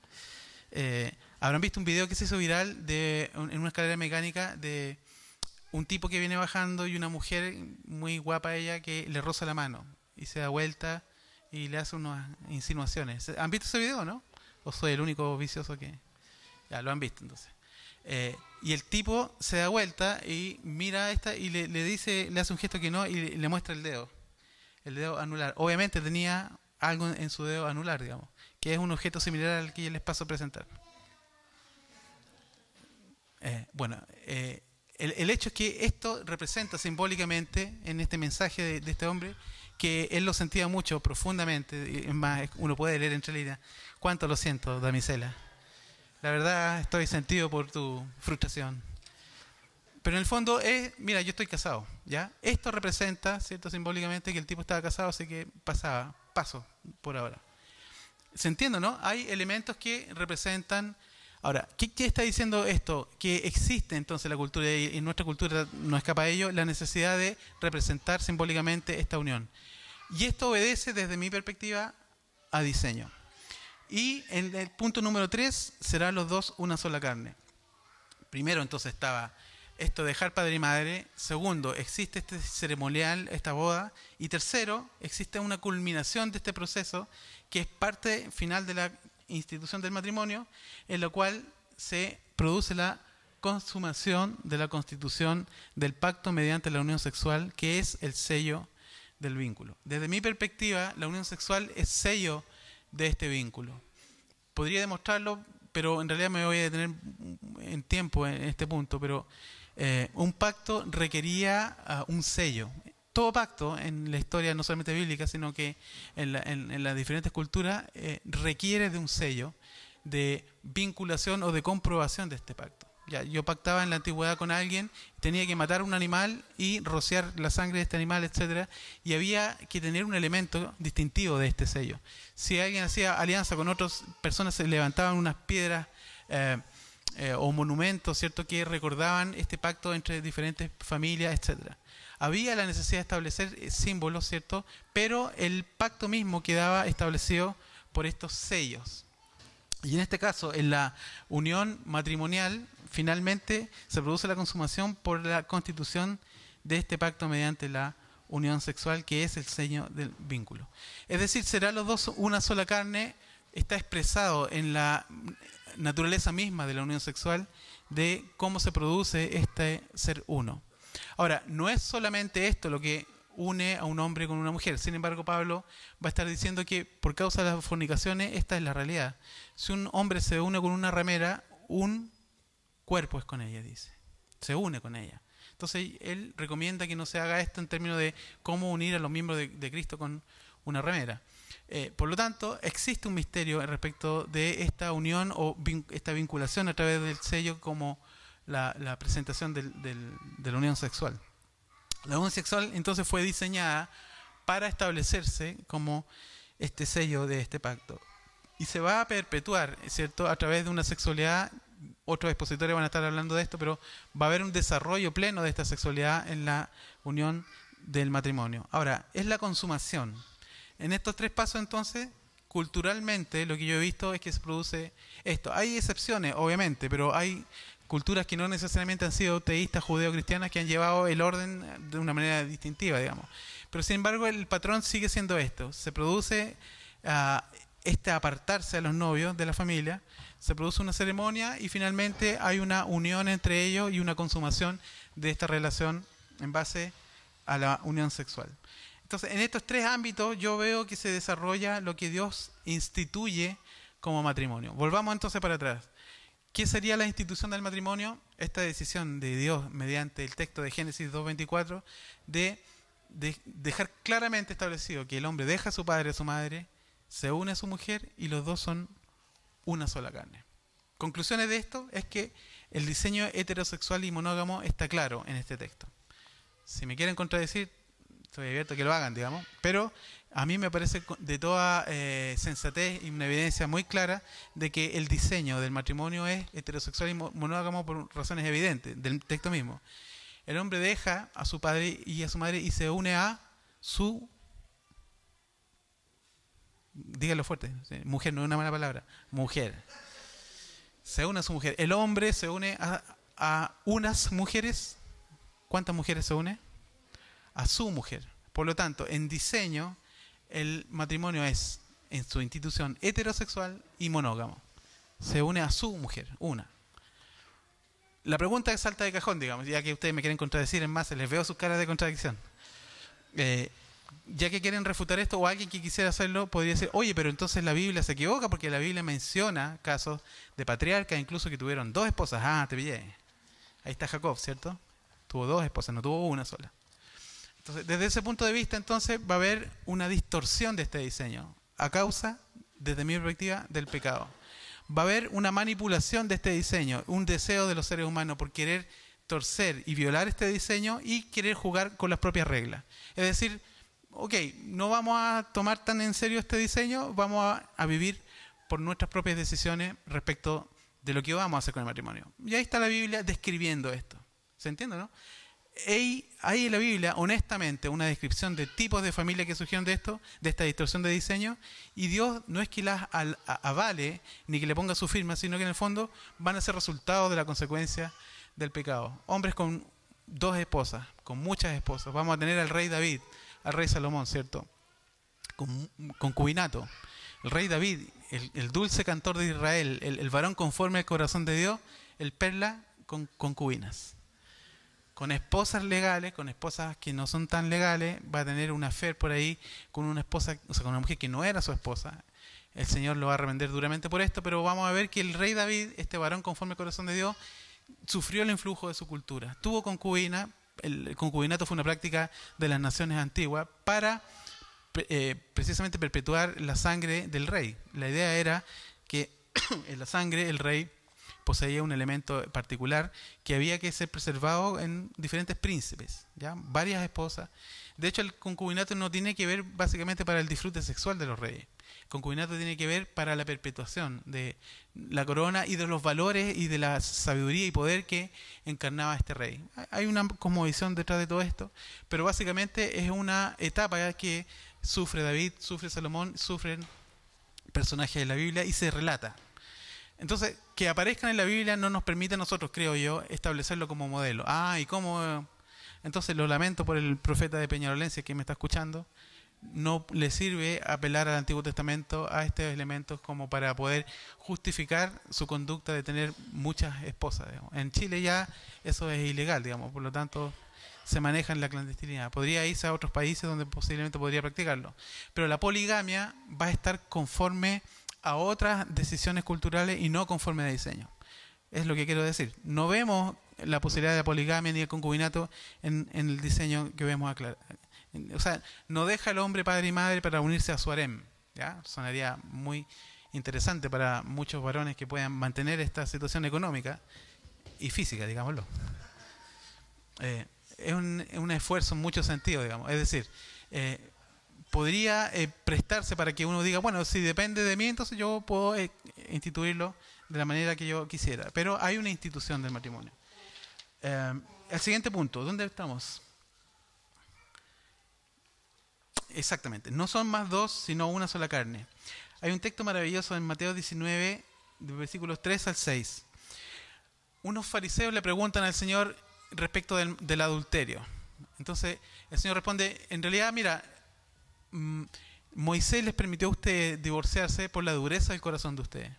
eh, habrán visto un video que se hizo viral de, en una escalera mecánica de un tipo que viene bajando y una mujer muy guapa ella que le roza la mano y se da vuelta y le hace unas insinuaciones. ¿Han visto ese video, no? ¿O soy el único vicioso que...? Ya, lo han visto entonces. Eh, y el tipo se da vuelta y mira a esta y le, dice, le hace un gesto que no y le, muestra el dedo, el dedo anular. Obviamente tenía algo en su dedo anular, digamos, que es un objeto similar al que les paso a presentar. Eh, bueno, eh, el, hecho es que esto representa simbólicamente en este mensaje de, este hombre que él lo sentía mucho profundamente, es más, uno puede leer entre líneas, cuánto lo siento, damisela la verdad, estoy sentido por tu frustración. Pero en el fondo es, mira, yo estoy casado, ¿ya? Esto representa, ¿cierto? Simbólicamente que el tipo estaba casado, así que pasaba, paso por ahora. ¿Se entiende, no? Hay elementos que representan... Ahora, ¿qué, está diciendo esto? Que existe entonces la cultura, y en nuestra cultura no escapa a ello, la necesidad de representar simbólicamente esta unión. Y esto obedece, desde mi perspectiva, a diseño. Y en el punto número tres serán los dos una sola carne. Primero entonces estaba esto de dejar padre y madre. Segundo, existe este ceremonial, esta boda. Y tercero, existe una culminación de este proceso que es parte final de la institución del matrimonio, en lo cual se produce la consumación de la constitución del pacto mediante la unión sexual, que es el sello del vínculo. Desde mi perspectiva, la unión sexual es sello de este vínculo. Podría demostrarlo, pero en realidad me voy a detener en tiempo en este punto, pero eh, un pacto requería ah, un sello. Todo pacto en la historia, no solamente bíblica, sino que en, las diferentes culturas, eh, requiere de un sello de vinculación o de comprobación de este pacto. Yo pactaba en la antigüedad con alguien, tenía que matar un animal y rociar la sangre de este animal, etcétera, y había que tener un elemento distintivo de este sello. Si alguien hacía alianza con otras personas, se levantaban unas piedras eh, eh, o monumentos, ¿cierto?, que recordaban este pacto entre diferentes familias, etcétera. Había la necesidad de establecer eh, símbolos, ¿cierto? Pero el pacto mismo quedaba establecido por estos sellos. Y en este caso, en la unión matrimonial, finalmente se produce la consumación por la constitución de este pacto mediante la unión sexual, que es el sello del vínculo. Es decir, será los dos una sola carne, está expresado en la naturaleza misma de la unión sexual de cómo se produce este ser uno. Ahora, no es solamente esto lo que une a un hombre con una mujer. Sin embargo, Pablo va a estar diciendo que por causa de las fornicaciones, esta es la realidad. Si un hombre se une con una ramera, un cuerpo es con ella, dice. Se une con ella. Entonces, él recomienda que no se haga esto en términos de cómo unir a los miembros de, Cristo con una ramera. Eh, por lo tanto, existe un misterio respecto de esta unión o esta vinculación a través del sello como la, presentación de la unión sexual. La unión sexual entonces fue diseñada para establecerse como este sello de este pacto. Y se va a perpetuar, ¿cierto?, a través de una sexualidad. Otros expositores van a estar hablando de esto, pero va a haber un desarrollo pleno de esta sexualidad en la unión del matrimonio. Ahora, es la consumación. En estos tres pasos, entonces, culturalmente, lo que yo he visto es que se produce esto. Hay excepciones, obviamente, pero hay culturas que no necesariamente han sido teístas, judeo-cristianas, que han llevado el orden de una manera distintiva, digamos. Pero sin embargo, el patrón sigue siendo esto. Se produce uh, este apartarse a los novios de la familia, se produce una ceremonia y finalmente hay una unión entre ellos y una consumación de esta relación en base a la unión sexual. Entonces, en estos tres ámbitos yo veo que se desarrolla lo que Dios instituye como matrimonio. Volvamos entonces para atrás. ¿Qué sería la institución del matrimonio? Esta decisión de Dios mediante el texto de Génesis 2.24 de, de, dejar claramente establecido que el hombre deja a su padre a su madre, se une a su mujer y los dos son una sola carne. Conclusiones de esto es que el diseño heterosexual y monógamo está claro en este texto. Si me quieren contradecir, estoy abierto que lo hagan, digamos, pero a mí me parece de toda eh, sensatez y una evidencia muy clara de que el diseño del matrimonio es heterosexual y monógamo por razones evidentes del texto mismo. El hombre deja a su padre y a su madre y se une a su dígalo fuerte, mujer no es una mala palabra, mujer. Se une a su mujer. El hombre se une a, a unas mujeres. ¿Cuántas mujeres se une? A su mujer. Por lo tanto, en diseño, el matrimonio es, en su institución, heterosexual y monógamo. Se une a su mujer, una. La pregunta es salta de cajón, digamos, ya que ustedes me quieren contradecir en más, les veo sus caras de contradicción. Eh, ya que quieren refutar esto, o alguien que quisiera hacerlo, podría decir, oye, pero entonces la Biblia se equivoca porque la Biblia menciona casos de patriarcas, incluso que tuvieron dos esposas. Ah, te pillé. Ahí está Jacob, ¿cierto? Tuvo dos esposas, no tuvo una sola. Desde ese punto de vista, entonces, va a haber una distorsión de este diseño, a causa, desde mi perspectiva, del pecado. Va a haber una manipulación de este diseño, un deseo de los seres humanos por querer torcer y violar este diseño y querer jugar con las propias reglas. Es decir, ok, no vamos a tomar tan en serio este diseño, vamos a, a vivir por nuestras propias decisiones respecto de lo que vamos a hacer con el matrimonio. Y ahí está la Biblia describiendo esto. ¿Se entiende, no? Hay, en la Biblia, honestamente, una descripción de tipos de familia que surgieron de esto, de esta distorsión de diseño, y Dios no es que las avale ni que le ponga su firma, sino que en el fondo van a ser resultados de la consecuencia del pecado. Hombres con dos esposas, con muchas esposas. Vamos a tener al rey David, al rey Salomón, ¿cierto? Con concubinato. El rey David, el, dulce cantor de Israel, el, varón conforme al corazón de Dios, el perla con concubinas con esposas legales, con esposas que no son tan legales, va a tener una fe por ahí con una esposa, o sea, con una mujer que no era su esposa. El Señor lo va a arrepender duramente por esto, pero vamos a ver que el rey David, este varón conforme al corazón de Dios, sufrió el influjo de su cultura. Tuvo concubina, el concubinato fue una práctica de las naciones antiguas para eh, precisamente perpetuar la sangre del rey. La idea era que en la sangre el rey poseía un elemento particular que había que ser preservado en diferentes príncipes, ¿ya? varias esposas. De hecho, el concubinato no tiene que ver básicamente para el disfrute sexual de los reyes. El concubinato tiene que ver para la perpetuación de la corona y de los valores y de la sabiduría y poder que encarnaba este rey. Hay una cosmovisión detrás de todo esto, pero básicamente es una etapa que sufre David, sufre Salomón, sufren personajes de la Biblia y se relata. Entonces, que aparezcan en la Biblia no nos permite a nosotros, creo yo, establecerlo como modelo. Ah, ¿y cómo? Entonces lo lamento por el profeta de Peñarolencia que me está escuchando. No le sirve apelar al Antiguo Testamento a estos elementos como para poder justificar su conducta de tener muchas esposas. En Chile ya eso es ilegal, digamos, por lo tanto se maneja en la clandestinidad. Podría irse a otros países donde posiblemente podría practicarlo. Pero la poligamia va a estar conforme a otras decisiones culturales y no conforme a diseño. Es lo que quiero decir. No vemos la posibilidad de poligamia ni el concubinato en, el diseño que vemos acá. O sea, no deja al hombre padre y madre para unirse a su harem. ¿ya? Sonaría muy interesante para muchos varones que puedan mantener esta situación económica y física, digámoslo. Eh, es un, esfuerzo en muchos sentidos, digamos. Es decir, eh, podría eh, prestarse para que uno diga, bueno, si depende de mí, entonces yo puedo eh, instituirlo de la manera que yo quisiera. Pero hay una institución del matrimonio. el siguiente punto, ¿dónde estamos? Exactamente, no son más dos, sino una sola carne. Hay un texto maravilloso en Mateo 19, de versículos 3 al 6. Unos fariseos le preguntan al Señor, respecto del, adulterio. Entonces el Señor responde, en realidad, mira, Moisés les permitió a ustedes divorciarse por la dureza del corazón de ustedes,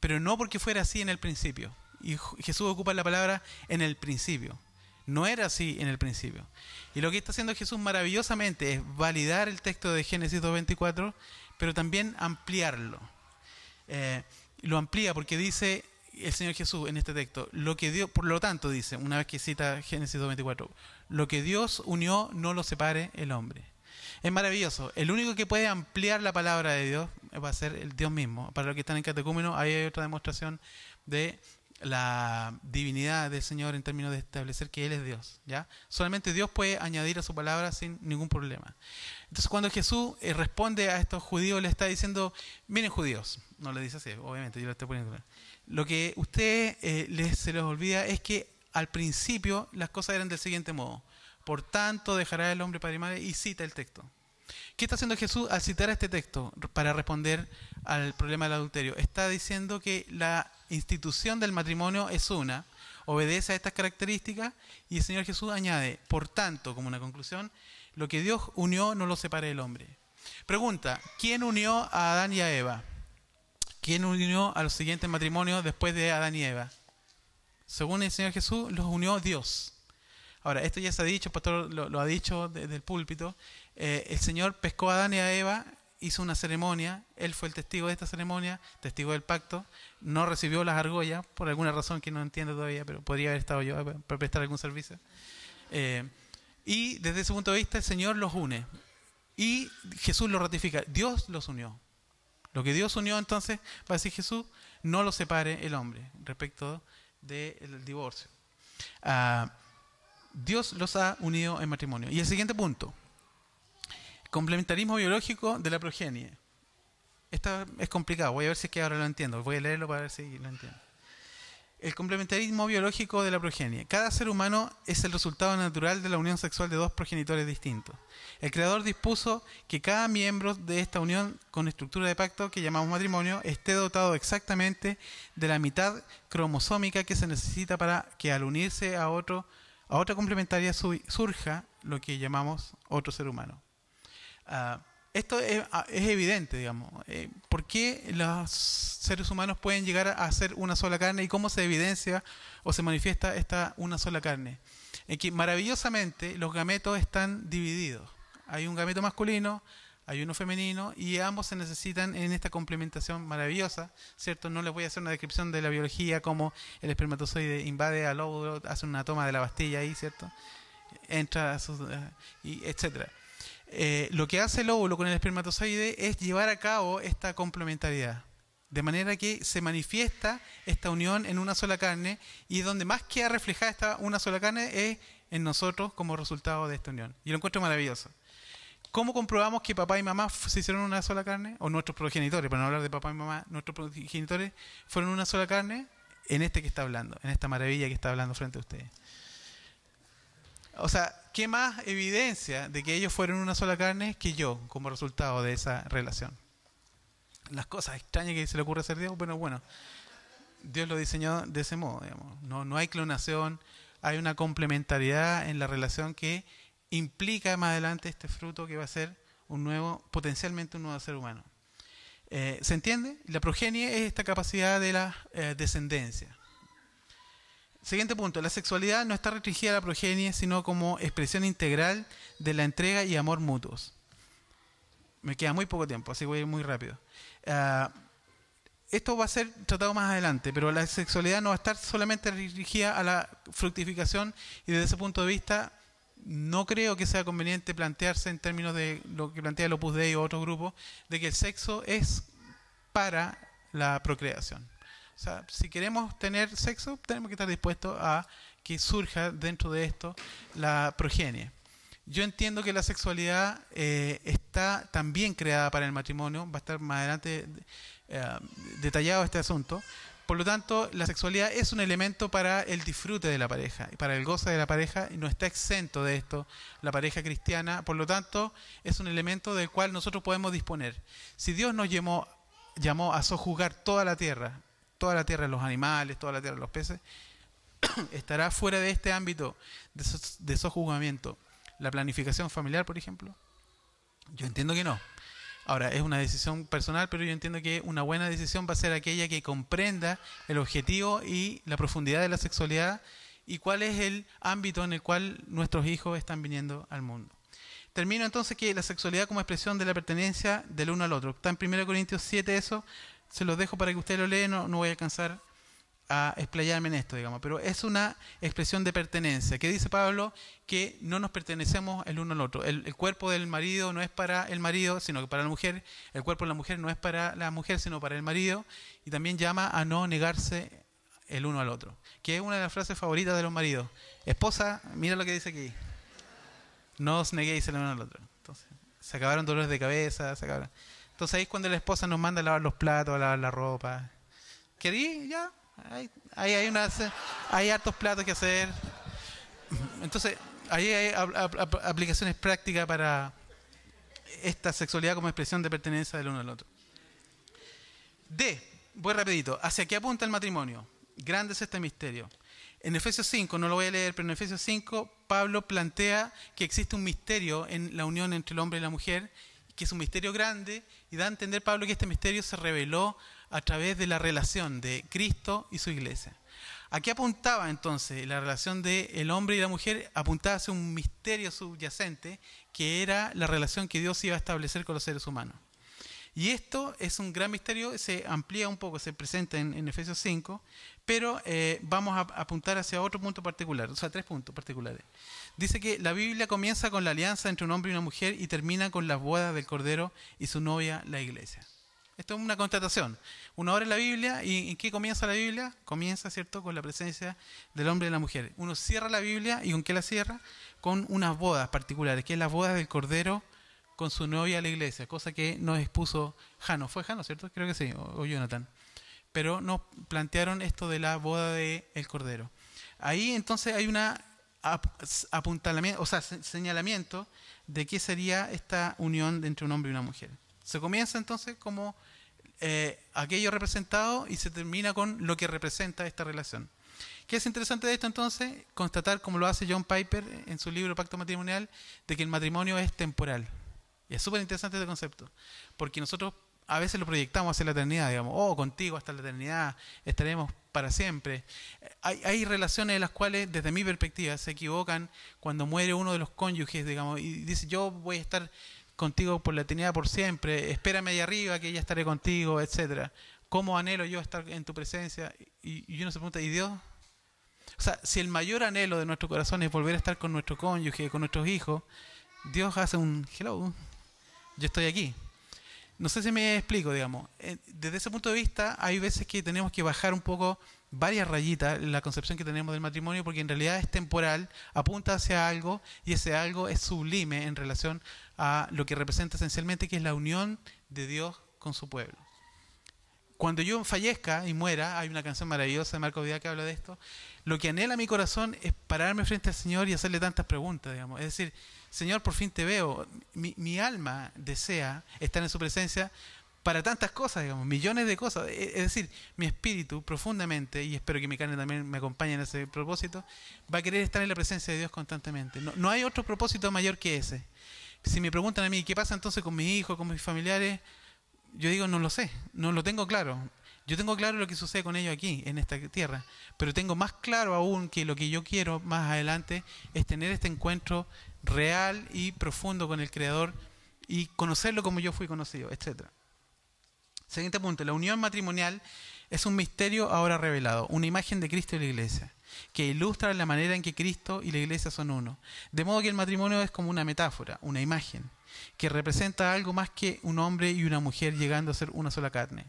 pero no porque fuera así en el principio. Y Jesús ocupa la palabra en el principio. No era así en el principio. Y lo que está haciendo Jesús maravillosamente es validar el texto de Génesis 2.24, pero también ampliarlo. Eh, lo amplía porque dice, el Señor Jesús en este texto, lo que Dios, por lo tanto dice, una vez que cita Génesis 2.24, lo que Dios unió no lo separe el hombre. Es maravilloso. El único que puede ampliar la palabra de Dios va a ser el Dios mismo. Para los que están en catecúmeno, ahí hay otra demostración de la divinidad del Señor en términos de establecer que Él es Dios. ¿ya? Solamente Dios puede añadir a su palabra sin ningún problema. Entonces cuando Jesús eh, responde a estos judíos, le está diciendo, miren judíos, no le dice así, obviamente, yo lo estoy poniendo lo que usted eh, se les olvida es que al principio las cosas eran del siguiente modo. Por tanto, dejará el hombre padre y madre y cita el texto. ¿Qué está haciendo Jesús al citar este texto para responder al problema del adulterio? Está diciendo que la institución del matrimonio es una, obedece a estas características y el Señor Jesús añade, por tanto, como una conclusión, lo que Dios unió no lo separe el hombre. Pregunta, ¿quién unió a Adán y a Eva? ¿Quién unió a los siguientes matrimonios después de Adán y Eva? Según el Señor Jesús, los unió Dios. Ahora, esto ya se ha dicho, el pastor lo, ha dicho desde el púlpito. Eh, el Señor pescó a Adán y a Eva, hizo una ceremonia, él fue el testigo de esta ceremonia, testigo del pacto, no recibió las argollas, por alguna razón que no entiendo todavía, pero podría haber estado yo para prestar algún servicio. Eh, y desde ese punto de vista el Señor los une. Y Jesús lo ratifica, Dios los unió. Lo que Dios unió entonces, va a decir Jesús, no lo separe el hombre respecto del divorcio. Ah, Dios los ha unido en matrimonio. Y el siguiente punto, complementarismo biológico de la progenie. Esto es complicado, voy a ver si es que ahora lo entiendo, voy a leerlo para ver si lo entiendo. El complementarismo biológico de la progenie. Cada ser humano es el resultado natural de la unión sexual de dos progenitores distintos. El Creador dispuso que cada miembro de esta unión con estructura de pacto que llamamos matrimonio esté dotado exactamente de la mitad cromosómica que se necesita para que al unirse a otro a otra complementaria surja lo que llamamos otro ser humano. Ah, esto ah, es, evidente, digamos. Eh, ¿Por qué los seres humanos pueden llegar a ser una sola carne y cómo se evidencia o se manifiesta esta una sola carne? En que maravillosamente los gametos están divididos. Hay un gameto masculino, hay uno femenino y ambos se necesitan en esta complementación maravillosa, ¿cierto? No les voy a hacer una descripción de la biología, como el espermatozoide invade al óvulo, hace una toma de la pastilla ahí, ¿cierto? Entra eh, y etcétera. Eh, lo que hace el óvulo con el espermatozoide es llevar a cabo esta complementariedad. De manera que se manifiesta esta unión en una sola carne y donde más queda reflejada esta una sola carne es en nosotros como resultado de esta unión. Y lo encuentro maravilloso. ¿Cómo comprobamos que papá y mamá se hicieron una sola carne? O nuestros progenitores, para no hablar de papá y mamá, nuestros progenitores fueron una sola carne en este que está hablando, en esta maravilla que está hablando frente a ustedes. O sea, ¿qué más evidencia de que ellos fueron una sola carne que yo como resultado de esa relación? Las cosas extrañas que se le ocurre hacer Dios, bueno, bueno, Dios lo diseñó de ese modo, digamos. No, no hay clonación, hay una complementariedad en la relación que implica más adelante este fruto que va a ser un nuevo, potencialmente un nuevo ser humano. Eh, ¿Se entiende? La progenie es esta capacidad de la eh, descendencia. Siguiente punto, la sexualidad no está restringida a la progenie, sino como expresión integral de la entrega y amor mutuos. Me queda muy poco tiempo, así voy muy rápido. Ah, esto va a ser tratado más adelante, pero la sexualidad no va a estar solamente dirigida a la fructificación y desde ese punto de vista no creo que sea conveniente plantearse en términos de lo que plantea el Opus Dei o otros grupos, de que el sexo es para la procreación. O sea, si queremos tener sexo, tenemos que estar dispuestos a que surja dentro de esto la progenie. Yo entiendo que la sexualidad eh, está también creada para el matrimonio, va a estar más adelante eh, detallado este asunto. Por lo tanto, la sexualidad es un elemento para el disfrute de la pareja, y para el goce de la pareja, y no está exento de esto la pareja cristiana. Por lo tanto, es un elemento del cual nosotros podemos disponer. Si Dios nos llamó, llamó a sojuzgar toda la tierra, toda la tierra de los animales, toda la tierra de los peces, ¿estará fuera de este ámbito de, sojuzgamiento la planificación familiar, por ejemplo? Yo entiendo que no. Ahora, es una decisión personal, pero yo entiendo que una buena decisión va a ser aquella que comprenda el objetivo y la profundidad de la sexualidad y cuál es el ámbito en el cual nuestros hijos están viniendo al mundo. Termino entonces que la sexualidad como expresión de la pertenencia del uno al otro. Está en 1 Corintios 7 eso, se los dejo para que usted lo lea, no, no voy a alcanzar a explayarme en esto, digamos, pero es una expresión de pertenencia. ¿Qué dice Pablo? Que no nos pertenecemos el uno al otro. El, cuerpo del marido no es para el marido, sino que para la mujer. El cuerpo de la mujer no es para la mujer, sino para el marido. Y también llama a no negarse el uno al otro, que es una de las frases favoritas de los maridos. Esposa, mira lo que dice aquí. No os neguéis el uno al otro. Entonces, se acabaron dolores de cabeza, se acabaron. Entonces ahí es cuando la esposa nos manda a lavar los platos, a lavar la ropa. ¿Querí? Ya, hay, hay, hay hartos platos que hacer. Entonces, ahí hay aplicaciones prácticas para esta sexualidad como expresión de pertenencia del uno al otro. D, voy rapidito. ¿Hacia qué apunta el matrimonio? Grande es este misterio. En Efesios 5, no lo voy a leer, pero en Efesios 5 Pablo plantea que existe un misterio en la unión entre el hombre y la mujer, que es un misterio grande, y da a entender Pablo que este misterio se reveló a través de la relación de Cristo y su iglesia. ¿A qué apuntaba entonces la relación del el hombre y la mujer? Apuntaba hacia un misterio subyacente que era la relación que Dios iba a establecer con los seres humanos. Y esto es un gran misterio, se amplía un poco, se presenta en, Efesios 5, pero eh, vamos a apuntar hacia otro punto particular, o sea, tres puntos particulares. Dice que la Biblia comienza con la alianza entre un hombre y una mujer y termina con las bodas del Cordero y su novia, la iglesia. Esto es una constatación. Uno abre la Biblia y ¿en qué comienza la Biblia? Comienza, ¿cierto?, con la presencia del hombre y la mujer. Uno cierra la Biblia y ¿con qué la cierra? Con unas bodas particulares, que es la boda del Cordero con su novia a la iglesia, cosa que nos expuso Jano. ¿Fue Jano, cierto? Creo que sí, o, Jonathan. Pero nos plantearon esto de la boda del Cordero. Ahí entonces hay una apuntalamiento, o sea, señalamiento de qué sería esta unión entre un hombre y una mujer. Se comienza entonces como eh, aquello representado y se termina con lo que representa esta relación. ¿Qué es interesante de esto entonces? Constatar, como lo hace John Piper en su libro Pacto Matrimonial, de que el matrimonio es temporal. Y es súper interesante este concepto, porque nosotros a veces lo proyectamos hacia la eternidad, digamos, oh, contigo hasta la eternidad, estaremos para siempre. Hay, hay, relaciones en las cuales, desde mi perspectiva, se equivocan cuando muere uno de los cónyuges, digamos, y dice, yo voy a estar contigo por la eternidad, por siempre, espérame ahí arriba que ya estaré contigo, etcétera. ¿Cómo anhelo yo estar en tu presencia? Y, y uno se pregunta, ¿y Dios? O sea, si el mayor anhelo de nuestro corazón es volver a estar con nuestro cónyuge, con nuestros hijos, Dios hace un hello, yo estoy aquí. No sé si me explico, digamos. Eh, Desde ese punto de vista, hay veces que tenemos que bajar un poco varias rayitas la concepción que tenemos del matrimonio, porque en realidad es temporal, apunta hacia algo y ese algo es sublime en relación a lo que representa esencialmente, que es la unión de Dios con su pueblo. Cuando yo fallezca y muera, hay una canción maravillosa de Marco Vidal que habla de esto, lo que anhela mi corazón es pararme frente al Señor y hacerle tantas preguntas, digamos. Es decir, Señor, por fin te veo. Mi, mi alma desea estar en su presencia para tantas cosas, digamos, millones de cosas. E- Es decir, mi espíritu profundamente, y espero que mi carne también me acompañe en ese propósito, va a querer estar en la presencia de Dios constantemente. No, no hay otro propósito mayor que ese. Si me preguntan a mí, ¿qué pasa entonces con mi hijo, con mis familiares? Yo digo, no lo sé, no lo tengo claro. Yo tengo claro lo que sucede con ellos aquí, en esta tierra, pero tengo más claro aún que lo que yo quiero más adelante es tener este encuentro real y profundo con el Creador y conocerlo como yo fui conocido, etcétera. Siguiente punto, la unión matrimonial es un misterio ahora revelado, una imagen de Cristo y la iglesia, que ilustra la manera en que Cristo y la iglesia son uno. De modo que el matrimonio es como una metáfora, una imagen, que representa algo más que un hombre y una mujer llegando a ser una sola carne.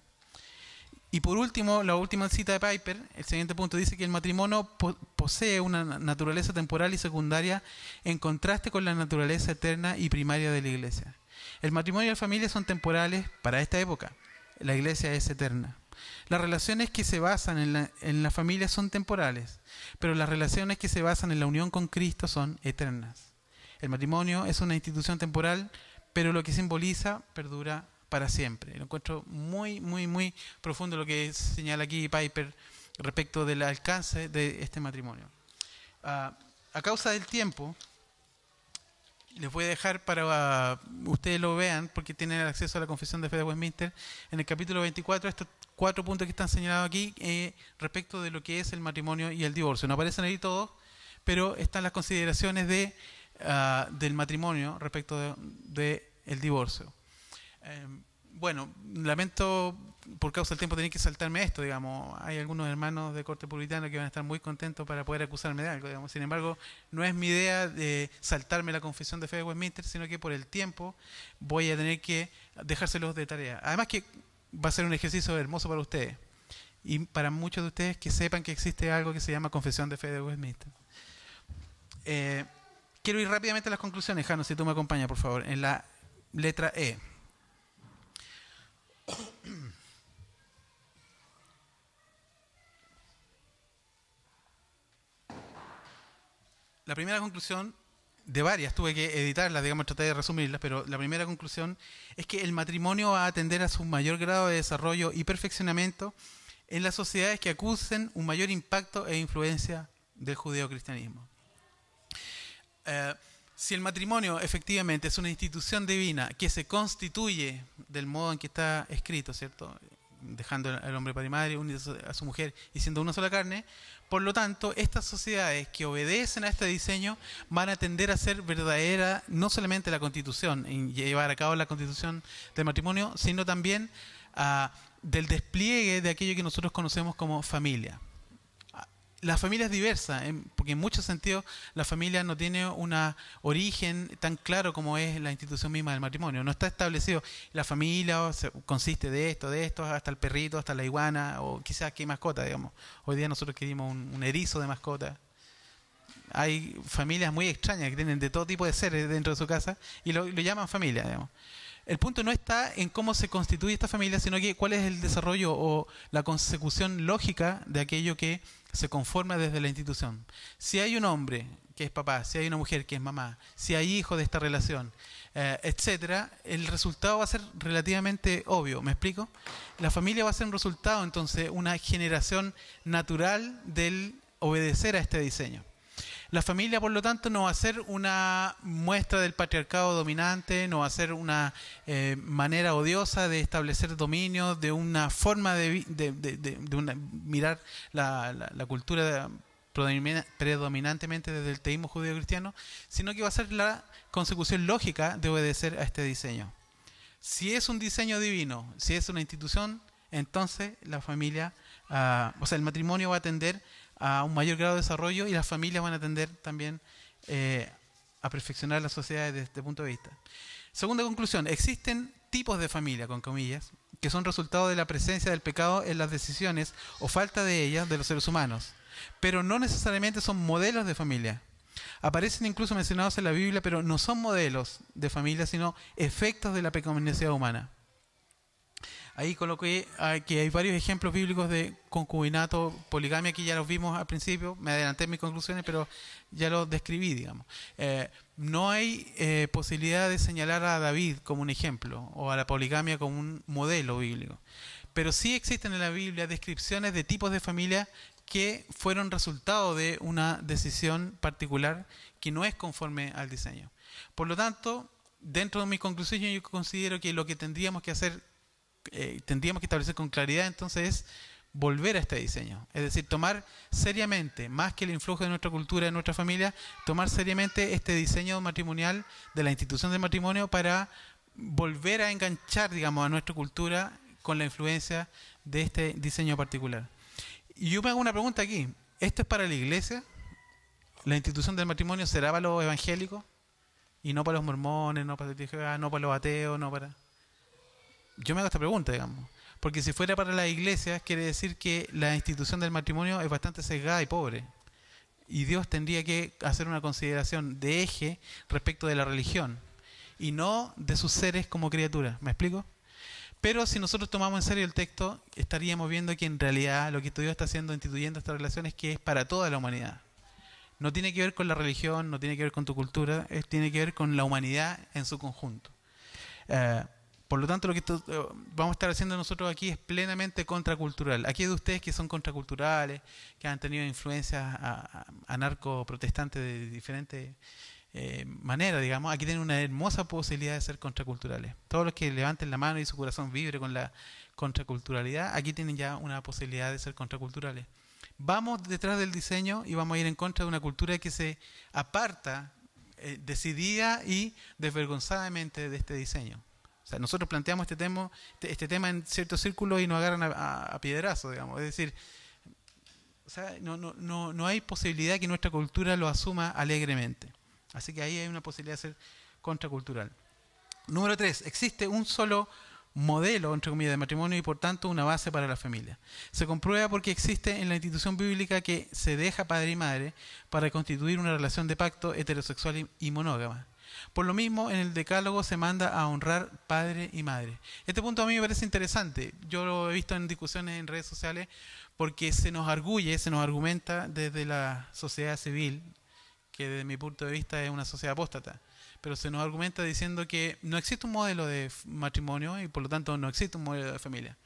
Y por último, la última cita de Piper, el siguiente punto dice que el matrimonio po- posee una na- naturaleza temporal y secundaria en contraste con la naturaleza eterna y primaria de la iglesia. El matrimonio y la familia son temporales para esta época. La iglesia es eterna. Las relaciones que se basan en la, en la familia son temporales, pero las relaciones que se basan en la unión con Cristo son eternas. El matrimonio es una institución temporal, pero lo que simboliza perdura para siempre. Lo encuentro muy, muy, muy profundo lo que señala aquí Piper respecto del alcance de este matrimonio. Ah, a causa del tiempo, les voy a dejar para ah, ustedes lo vean, porque tienen acceso a la Confesión de Fe de Westminster, en el capítulo 24, estos cuatro puntos que están señalados aquí eh, respecto de lo que es el matrimonio y el divorcio. No aparecen ahí todos, pero están las consideraciones de, ah, del matrimonio respecto de, de el divorcio. Eh, bueno, lamento por causa del tiempo tener que saltarme esto, digamos. Hay algunos hermanos de corte puritano que van a estar muy contentos para poder acusarme de algo, digamos. Sin embargo, no es mi idea de saltarme la confesión de fe de Westminster, sino que por el tiempo voy a tener que dejárselos de tarea. Además que va a ser un ejercicio hermoso para ustedes y para muchos de ustedes que sepan que existe algo que se llama confesión de fe de Westminster. Eh, quiero ir rápidamente a las conclusiones, Jano, si tú me acompañas, por favor, en la letra E. La primera conclusión, de varias, tuve que editarlas, digamos, traté de resumirlas, pero la primera conclusión es que el matrimonio va a atender a su mayor grado de desarrollo y perfeccionamiento en las sociedades que acusen un mayor impacto e influencia del judeocristianismo. Eh, si el matrimonio efectivamente es una institución divina que se constituye del modo en que está escrito, ¿cierto? Dejando al hombre padre y madre, unido a su mujer y siendo una sola carne, por lo tanto, estas sociedades que obedecen a este diseño van a tender a ser verdadera, no solamente la constitución, en llevar a cabo la constitución del matrimonio, sino también ah, del despliegue de aquello que nosotros conocemos como familia. La familia es diversa, en- porque en muchos sentidos la familia no tiene un origen tan claro como es la institución misma del matrimonio. No está establecido la familia o consiste de esto, de esto, hasta el perrito, hasta la iguana, o quizás qué mascota, digamos. Hoy día nosotros querimos un, un erizo de mascota. Hay familias muy extrañas que tienen de todo tipo de seres dentro de su casa y lo, lo llaman familia, digamos. El punto no está en cómo se constituye esta familia, sino que cuál es el desarrollo o la consecución lógica de aquello que se conforma desde la institución. Si hay un hombre que es papá, si hay una mujer que es mamá, si hay hijos de esta relación, eh, etcétera, el resultado va a ser relativamente obvio. ¿Me explico? La familia va a ser un resultado, entonces, una generación natural del obedecer a este diseño. La familia, por lo tanto, no va a ser una muestra del patriarcado dominante, no va a ser una eh, manera odiosa de establecer dominio, de una forma de, de, mirar la, cultura predomina- predominantemente desde el teísmo judío-cristiano, sino que va a ser la consecución lógica de obedecer a este diseño. Si es un diseño divino, si es una institución, entonces la familia, ah, o sea, el matrimonio va a tender a un mayor grado de desarrollo y las familias van a tender también eh, a perfeccionar la sociedad desde este punto de vista. Segunda conclusión, existen tipos de familia, con comillas, que son resultado de la presencia del pecado en las decisiones o falta de ellas de los seres humanos, pero no necesariamente son modelos de familia. Aparecen incluso mencionados en la Biblia, pero no son modelos de familia, sino efectos de la pecaminosidad humana. Ahí coloqué que hay varios ejemplos bíblicos de concubinato, poligamia, que ya los vimos al principio, me adelanté en mis conclusiones, pero ya los describí, digamos. Eh, no hay eh, posibilidad de señalar a David como un ejemplo o a la poligamia como un modelo bíblico. Pero sí existen en la Biblia descripciones de tipos de familia que fueron resultado de una decisión particular que no es conforme al diseño. Por lo tanto, dentro de mi conclusión yo considero que lo que tendríamos que hacer eh, tendríamos que establecer con claridad entonces es volver a este diseño. Es decir, tomar seriamente, más que el influjo de nuestra cultura, de nuestra familia, tomar seriamente este diseño matrimonial de la institución del matrimonio para volver a enganchar, digamos, a nuestra cultura con la influencia de este diseño particular. Y yo me hago una pregunta aquí. ¿Esto es para la iglesia? ¿La institución del matrimonio será para los evangélicos? Y no para los mormones, no para, no para los ateos, no para yo me hago esta pregunta, digamos. Porque si fuera para las iglesias, quiere decir que la institución del matrimonio es bastante sesgada y pobre. Y Dios tendría que hacer una consideración de eje respecto de la religión y no de sus seres como criaturas. ¿Me explico? Pero si nosotros tomamos en serio el texto, estaríamos viendo que en realidad lo que Dios está haciendo instituyendo esta relación es que es para toda la humanidad. No tiene que ver con la religión, no tiene que ver con tu cultura, es, tiene que ver con la humanidad en su conjunto. Eh, por lo tanto, lo que eh, vamos a estar haciendo nosotros aquí es plenamente contracultural. Aquí de ustedes que son contraculturales, que han tenido influencias anarco-protestantes de diferentes eh, maneras, digamos, aquí tienen una hermosa posibilidad de ser contraculturales. Todos los que levanten la mano y su corazón vibre con la contraculturalidad, aquí tienen ya una posibilidad de ser contraculturales. Vamos detrás del diseño y vamos a ir en contra de una cultura que se aparta eh, decidida y desvergonzadamente de este diseño. O sea, nosotros planteamos este tema, este, este tema en cierto círculo y nos agarran a, piedrazo, digamos. Es decir, o sea, no, no, no, no hay posibilidad que nuestra cultura lo asuma alegremente. Así que ahí hay una posibilidad de ser contracultural. Número tres, existe un solo modelo, entre comillas, de matrimonio y por tanto una base para la familia. Se comprueba porque existe en la institución bíblica que se deja padre y madre para constituir una relación de pacto heterosexual y monógama. Por lo mismo, en el decálogo se manda a honrar padre y madre. Este punto a mí me parece interesante. Yo lo he visto en discusiones en redes sociales porque se nos arguye, se nos argumenta desde la sociedad civil, que desde mi punto de vista es una sociedad apóstata, pero se nos argumenta diciendo que no existe un modelo de matrimonio y por lo tanto no existe un modelo de familia.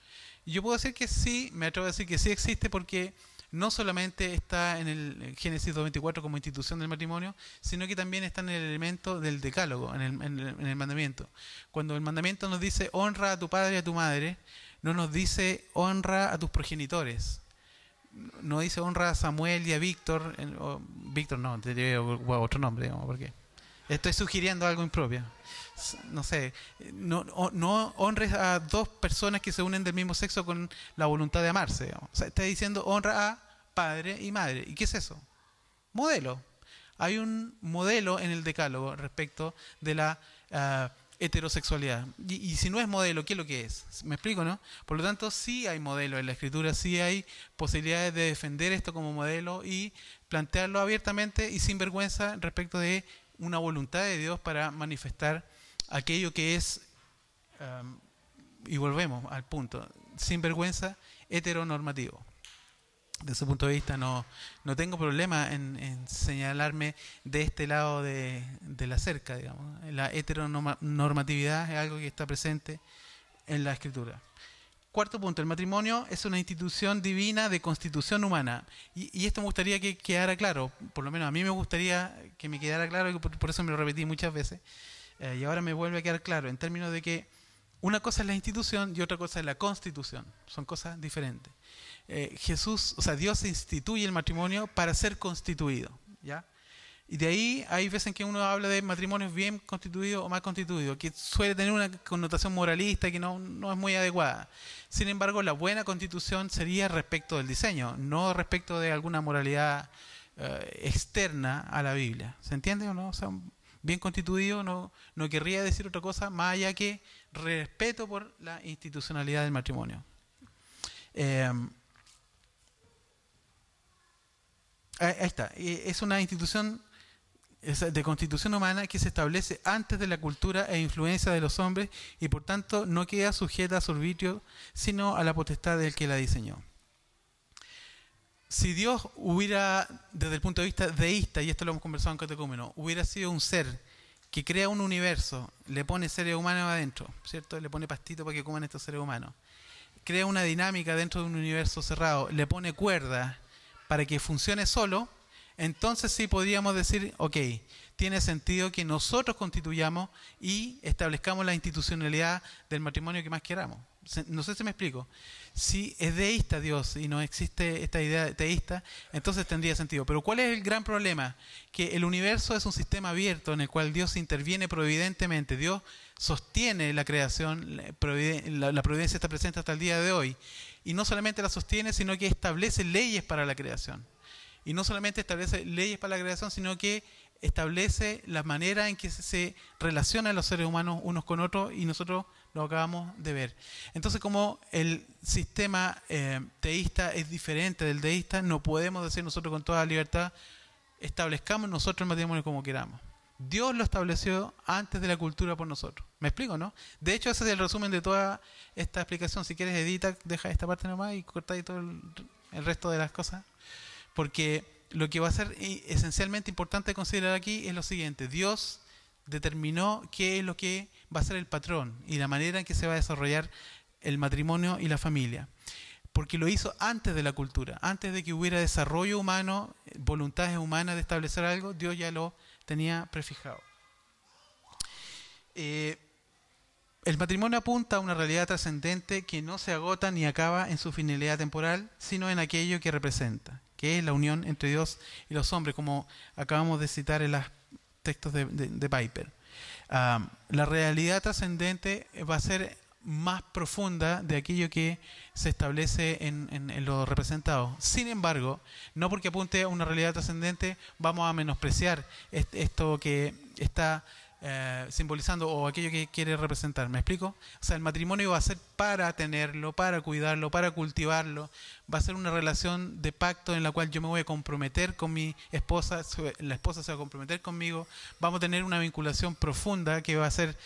Yo puedo decir que sí, me atrevo a decir que sí existe porque no solamente está en el Génesis 2.24 como institución del matrimonio, sino que también está en el elemento del decálogo, en el, mandamiento. Cuando el mandamiento nos dice honra a tu padre y a tu madre, no nos dice honra a tus progenitores. No dice honra a Samuel y a Víctor, Víctor no, te otro nombre, digamos, porque estoy sugiriendo algo impropio. No sé, no, honres a dos personas que se unen del mismo sexo con la voluntad de amarse. O sea, está diciendo honra a padre y madre. ¿Y qué es eso? Modelo. Hay un modelo en el decálogo respecto de la ah, heterosexualidad. Y, y, si no es modelo, ¿qué es lo que es? ¿Me explico, no? Por lo tanto, sí hay modelo en la escritura, sí hay posibilidades de defender esto como modelo y plantearlo abiertamente y sin vergüenza respecto de una voluntad de Dios para manifestar aquello que es, um, y volvemos al punto, sin vergüenza, heteronormativo. Desde ese punto de vista no, no tengo problema en, señalarme de este lado de, de, la cerca, digamos. La heteronormatividad es algo que está presente en la escritura. Cuarto punto, el matrimonio es una institución divina de constitución humana. Y, esto me gustaría que quedara claro, por lo menos a mí me gustaría que me quedara claro, y por, eso me lo repetí muchas veces, eh, y ahora me vuelve a quedar claro, en términos de que una cosa es la institución y otra cosa es la constitución. Son cosas diferentes. Eh, Jesús, o sea, Dios instituye el matrimonio para ser constituido. ¿ya? Y de ahí hay veces en que uno habla de matrimonios bien constituidos o mal constituidos, que suele tener una connotación moralista que no, no, es muy adecuada. Sin embargo, la buena constitución sería respecto del diseño, no respecto de alguna moralidad eh, externa a la Biblia. ¿Se entiende o no? O sea, bien constituido no, no querría decir otra cosa más allá que respeto por la institucionalidad del matrimonio. Eh, ahí está, es una institución de constitución humana que se establece antes de la cultura e influencia de los hombres y por tanto no queda sujeta a su arbitrio, sino a la potestad del que la diseñó. Si Dios hubiera, desde el punto de vista deísta, y esto lo hemos conversado en Catecúmeno, hubiera sido un ser que crea un universo, le pone seres humanos adentro, ¿cierto? Le pone pastito para que coman estos seres humanos. Crea una dinámica dentro de un universo cerrado, le pone cuerda para que funcione solo, entonces sí podríamos decir, ok, tiene sentido que nosotros constituyamos y establezcamos la institucionalidad del matrimonio que más queramos. No sé si me explico. Si es deísta Dios y no existe esta idea teísta, entonces tendría sentido. Pero ¿cuál es el gran problema? Que el universo es un sistema abierto en el cual Dios interviene providentemente. Dios sostiene la creación, la providencia está presente hasta el día de hoy. Y no solamente la sostiene, sino que establece leyes para la creación y no solamente establece leyes para la creación, sino que establece la manera en que se relacionan los seres humanos unos con otros y nosotros lo acabamos de ver. Entonces, como el sistema eh, teísta es diferente del deísta, no podemos decir nosotros con toda libertad, establezcamos nosotros el matrimonio como queramos. Dios lo estableció antes de la cultura por nosotros. ¿Me explico, no? De hecho, ese es el resumen de toda esta explicación. Si quieres, edita, deja esta parte nomás y corta ahí todo el resto de las cosas. Porque lo que va a ser esencialmente importante considerar aquí es lo siguiente. Dios determinó qué es lo que va a ser el patrón y la manera en que se va a desarrollar el matrimonio y la familia. Porque lo hizo antes de la cultura, antes de que hubiera desarrollo humano, voluntades humanas de establecer algo, Dios ya lo tenía prefijado. Eh, el matrimonio apunta a una realidad trascendente que no se agota ni acaba en su finalidad temporal, sino en aquello que representa, que es la unión entre Dios y los hombres, como acabamos de citar en los textos de, Piper. Ah, la realidad trascendente va a ser más profunda de aquello que se establece en, en, lo representado. Sin embargo, no porque apunte a una realidad trascendente vamos a menospreciar esto que está eh, simbolizando o aquello que quiere representar. ¿Me explico? O sea, el matrimonio va a ser para tenerlo, para cuidarlo, para cultivarlo. Va a ser una relación de pacto en la cual yo me voy a comprometer con mi esposa, la esposa se va a comprometer conmigo. Vamos a tener una vinculación profunda que va a ser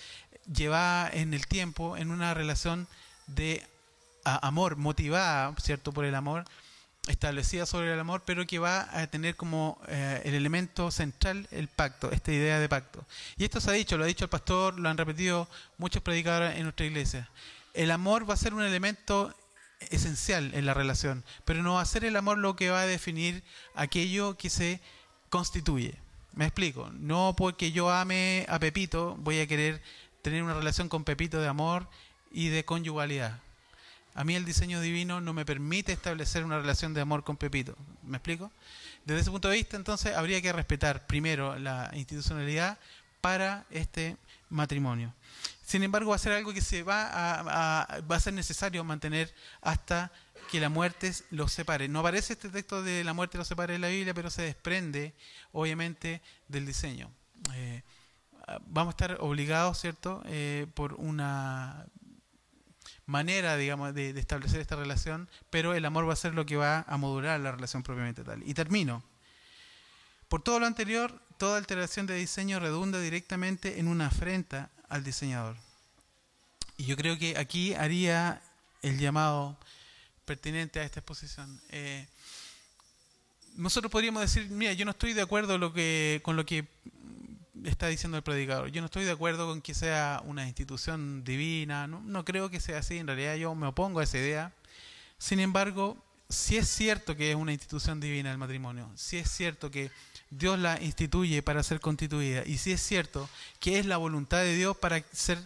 llevada en el tiempo en una relación de amor, motivada, ¿cierto? Por el amor establecida sobre el amor, pero que va a tener como eh, el elemento central el pacto, esta idea de pacto. Y esto se ha dicho, lo ha dicho el pastor, lo han repetido muchos predicadores en nuestra iglesia. El amor va a ser un elemento esencial en la relación, pero no va a ser el amor lo que va a definir aquello que se constituye. Me explico, no porque yo ame a Pepito voy a querer tener una relación con Pepito de amor y de conyugalidad. A mí el diseño divino no me permite establecer una relación de amor con Pepito. ¿Me explico? Desde ese punto de vista, entonces, habría que respetar primero la institucionalidad para este matrimonio. Sin embargo, va a ser algo que se va a, va a ser necesario mantener hasta que la muerte los separe. No aparece este texto de la muerte los separe en la Biblia, pero se desprende, obviamente, del diseño. Eh, vamos a estar obligados, ¿cierto?, eh, por una manera, digamos, de, establecer esta relación, pero el amor va a ser lo que va a modular la relación propiamente tal. Y termino. Por todo lo anterior, toda alteración de diseño redunda directamente en una afrenta al diseñador. Y yo creo que aquí haría el llamado pertinente a esta exposición. Eh, nosotros podríamos decir, mira, yo no estoy de acuerdo lo que, con lo que está diciendo el predicador. Yo no estoy de acuerdo con que sea una institución divina, no, creo que sea así, en realidad yo me opongo a esa idea. Sin embargo, si es cierto que es una institución divina el matrimonio, si es cierto que Dios la instituye para ser constituida y si es cierto que es la voluntad de Dios para ser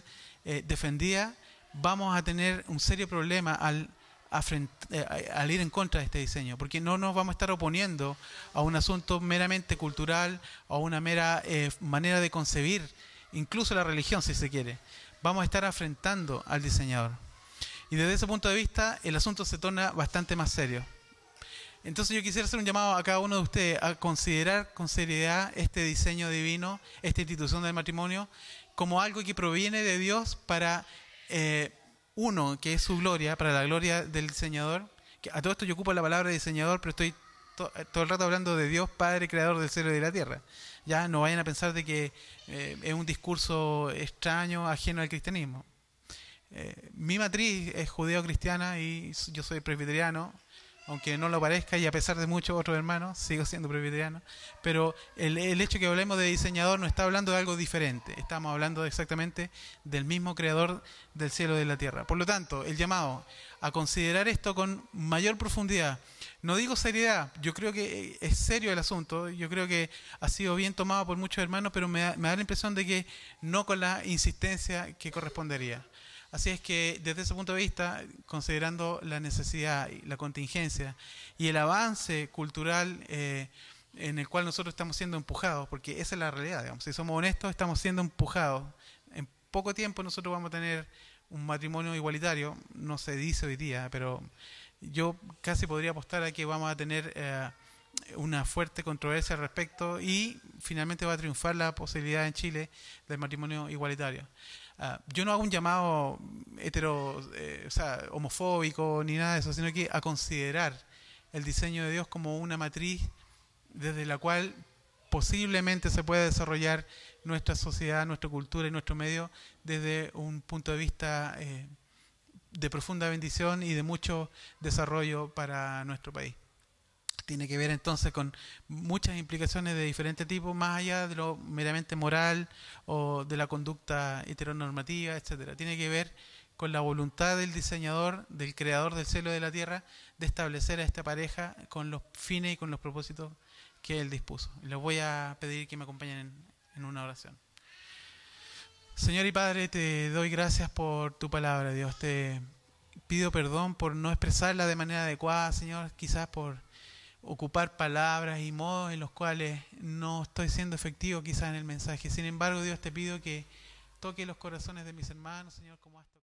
eh, defendida, vamos a tener un serio problema al al ir en contra de este diseño, porque no nos vamos a estar oponiendo a un asunto meramente cultural, a una mera eh, manera de concebir, incluso la religión si se quiere. Vamos a estar afrentando al diseñador. Y desde ese punto de vista el asunto se torna bastante más serio. Entonces yo quisiera hacer un llamado a cada uno de ustedes a considerar con seriedad este diseño divino, esta institución del matrimonio, como algo que proviene de Dios para eh, uno, que es su gloria, para la gloria del diseñador. Que a todo esto yo ocupo la palabra diseñador, pero estoy to- todo el rato hablando de Dios, Padre, Creador del cielo y de la tierra. Ya no vayan a pensar de que eh, es un discurso extraño, ajeno al cristianismo. Eh, mi matriz es judeo-cristiana y yo soy presbiteriano, aunque no lo parezca y a pesar de muchos otros hermanos, sigo siendo presbiteriano. Pero el, el hecho que hablemos de diseñador no está hablando de algo diferente, estamos hablando exactamente del mismo creador del cielo y de la tierra. Por lo tanto, el llamado a considerar esto con mayor profundidad. No digo seriedad, yo creo que es serio el asunto, yo creo que ha sido bien tomado por muchos hermanos, pero me da, me da la impresión de que no con la insistencia que correspondería. Así es que desde ese punto de vista, considerando la necesidad la contingencia y el avance cultural eh, en el cual nosotros estamos siendo empujados, porque esa es la realidad, digamos, si somos honestos, estamos siendo empujados. En poco tiempo nosotros vamos a tener un matrimonio igualitario, no se dice hoy día, pero yo casi podría apostar a que vamos a tener eh, una fuerte controversia al respecto y finalmente va a triunfar la posibilidad en Chile del matrimonio igualitario. Ah, yo no hago un llamado hetero, eh, o sea, homofóbico ni nada de eso, sino que a considerar el diseño de Dios como una matriz desde la cual posiblemente se puede desarrollar nuestra sociedad, nuestra cultura y nuestro medio desde un punto de vista eh, de profunda bendición y de mucho desarrollo para nuestro país. Tiene que ver entonces con muchas implicaciones de diferente tipo, más allá de lo meramente moral o de la conducta heteronormativa, etcétera. Tiene que ver con la voluntad del diseñador, del creador del cielo y de la tierra, de establecer a esta pareja con los fines y con los propósitos que él dispuso. Les voy a pedir que me acompañen en, en una oración. Señor y Padre, te doy gracias por tu palabra, Dios. Te pido perdón por no expresarla de manera adecuada, Señor, quizás por ocupar palabras y modos en los cuales no estoy siendo efectivo quizás en el mensaje. Sin embargo, Dios, te pido que toque los corazones de mis hermanos, Señor, como has tocado.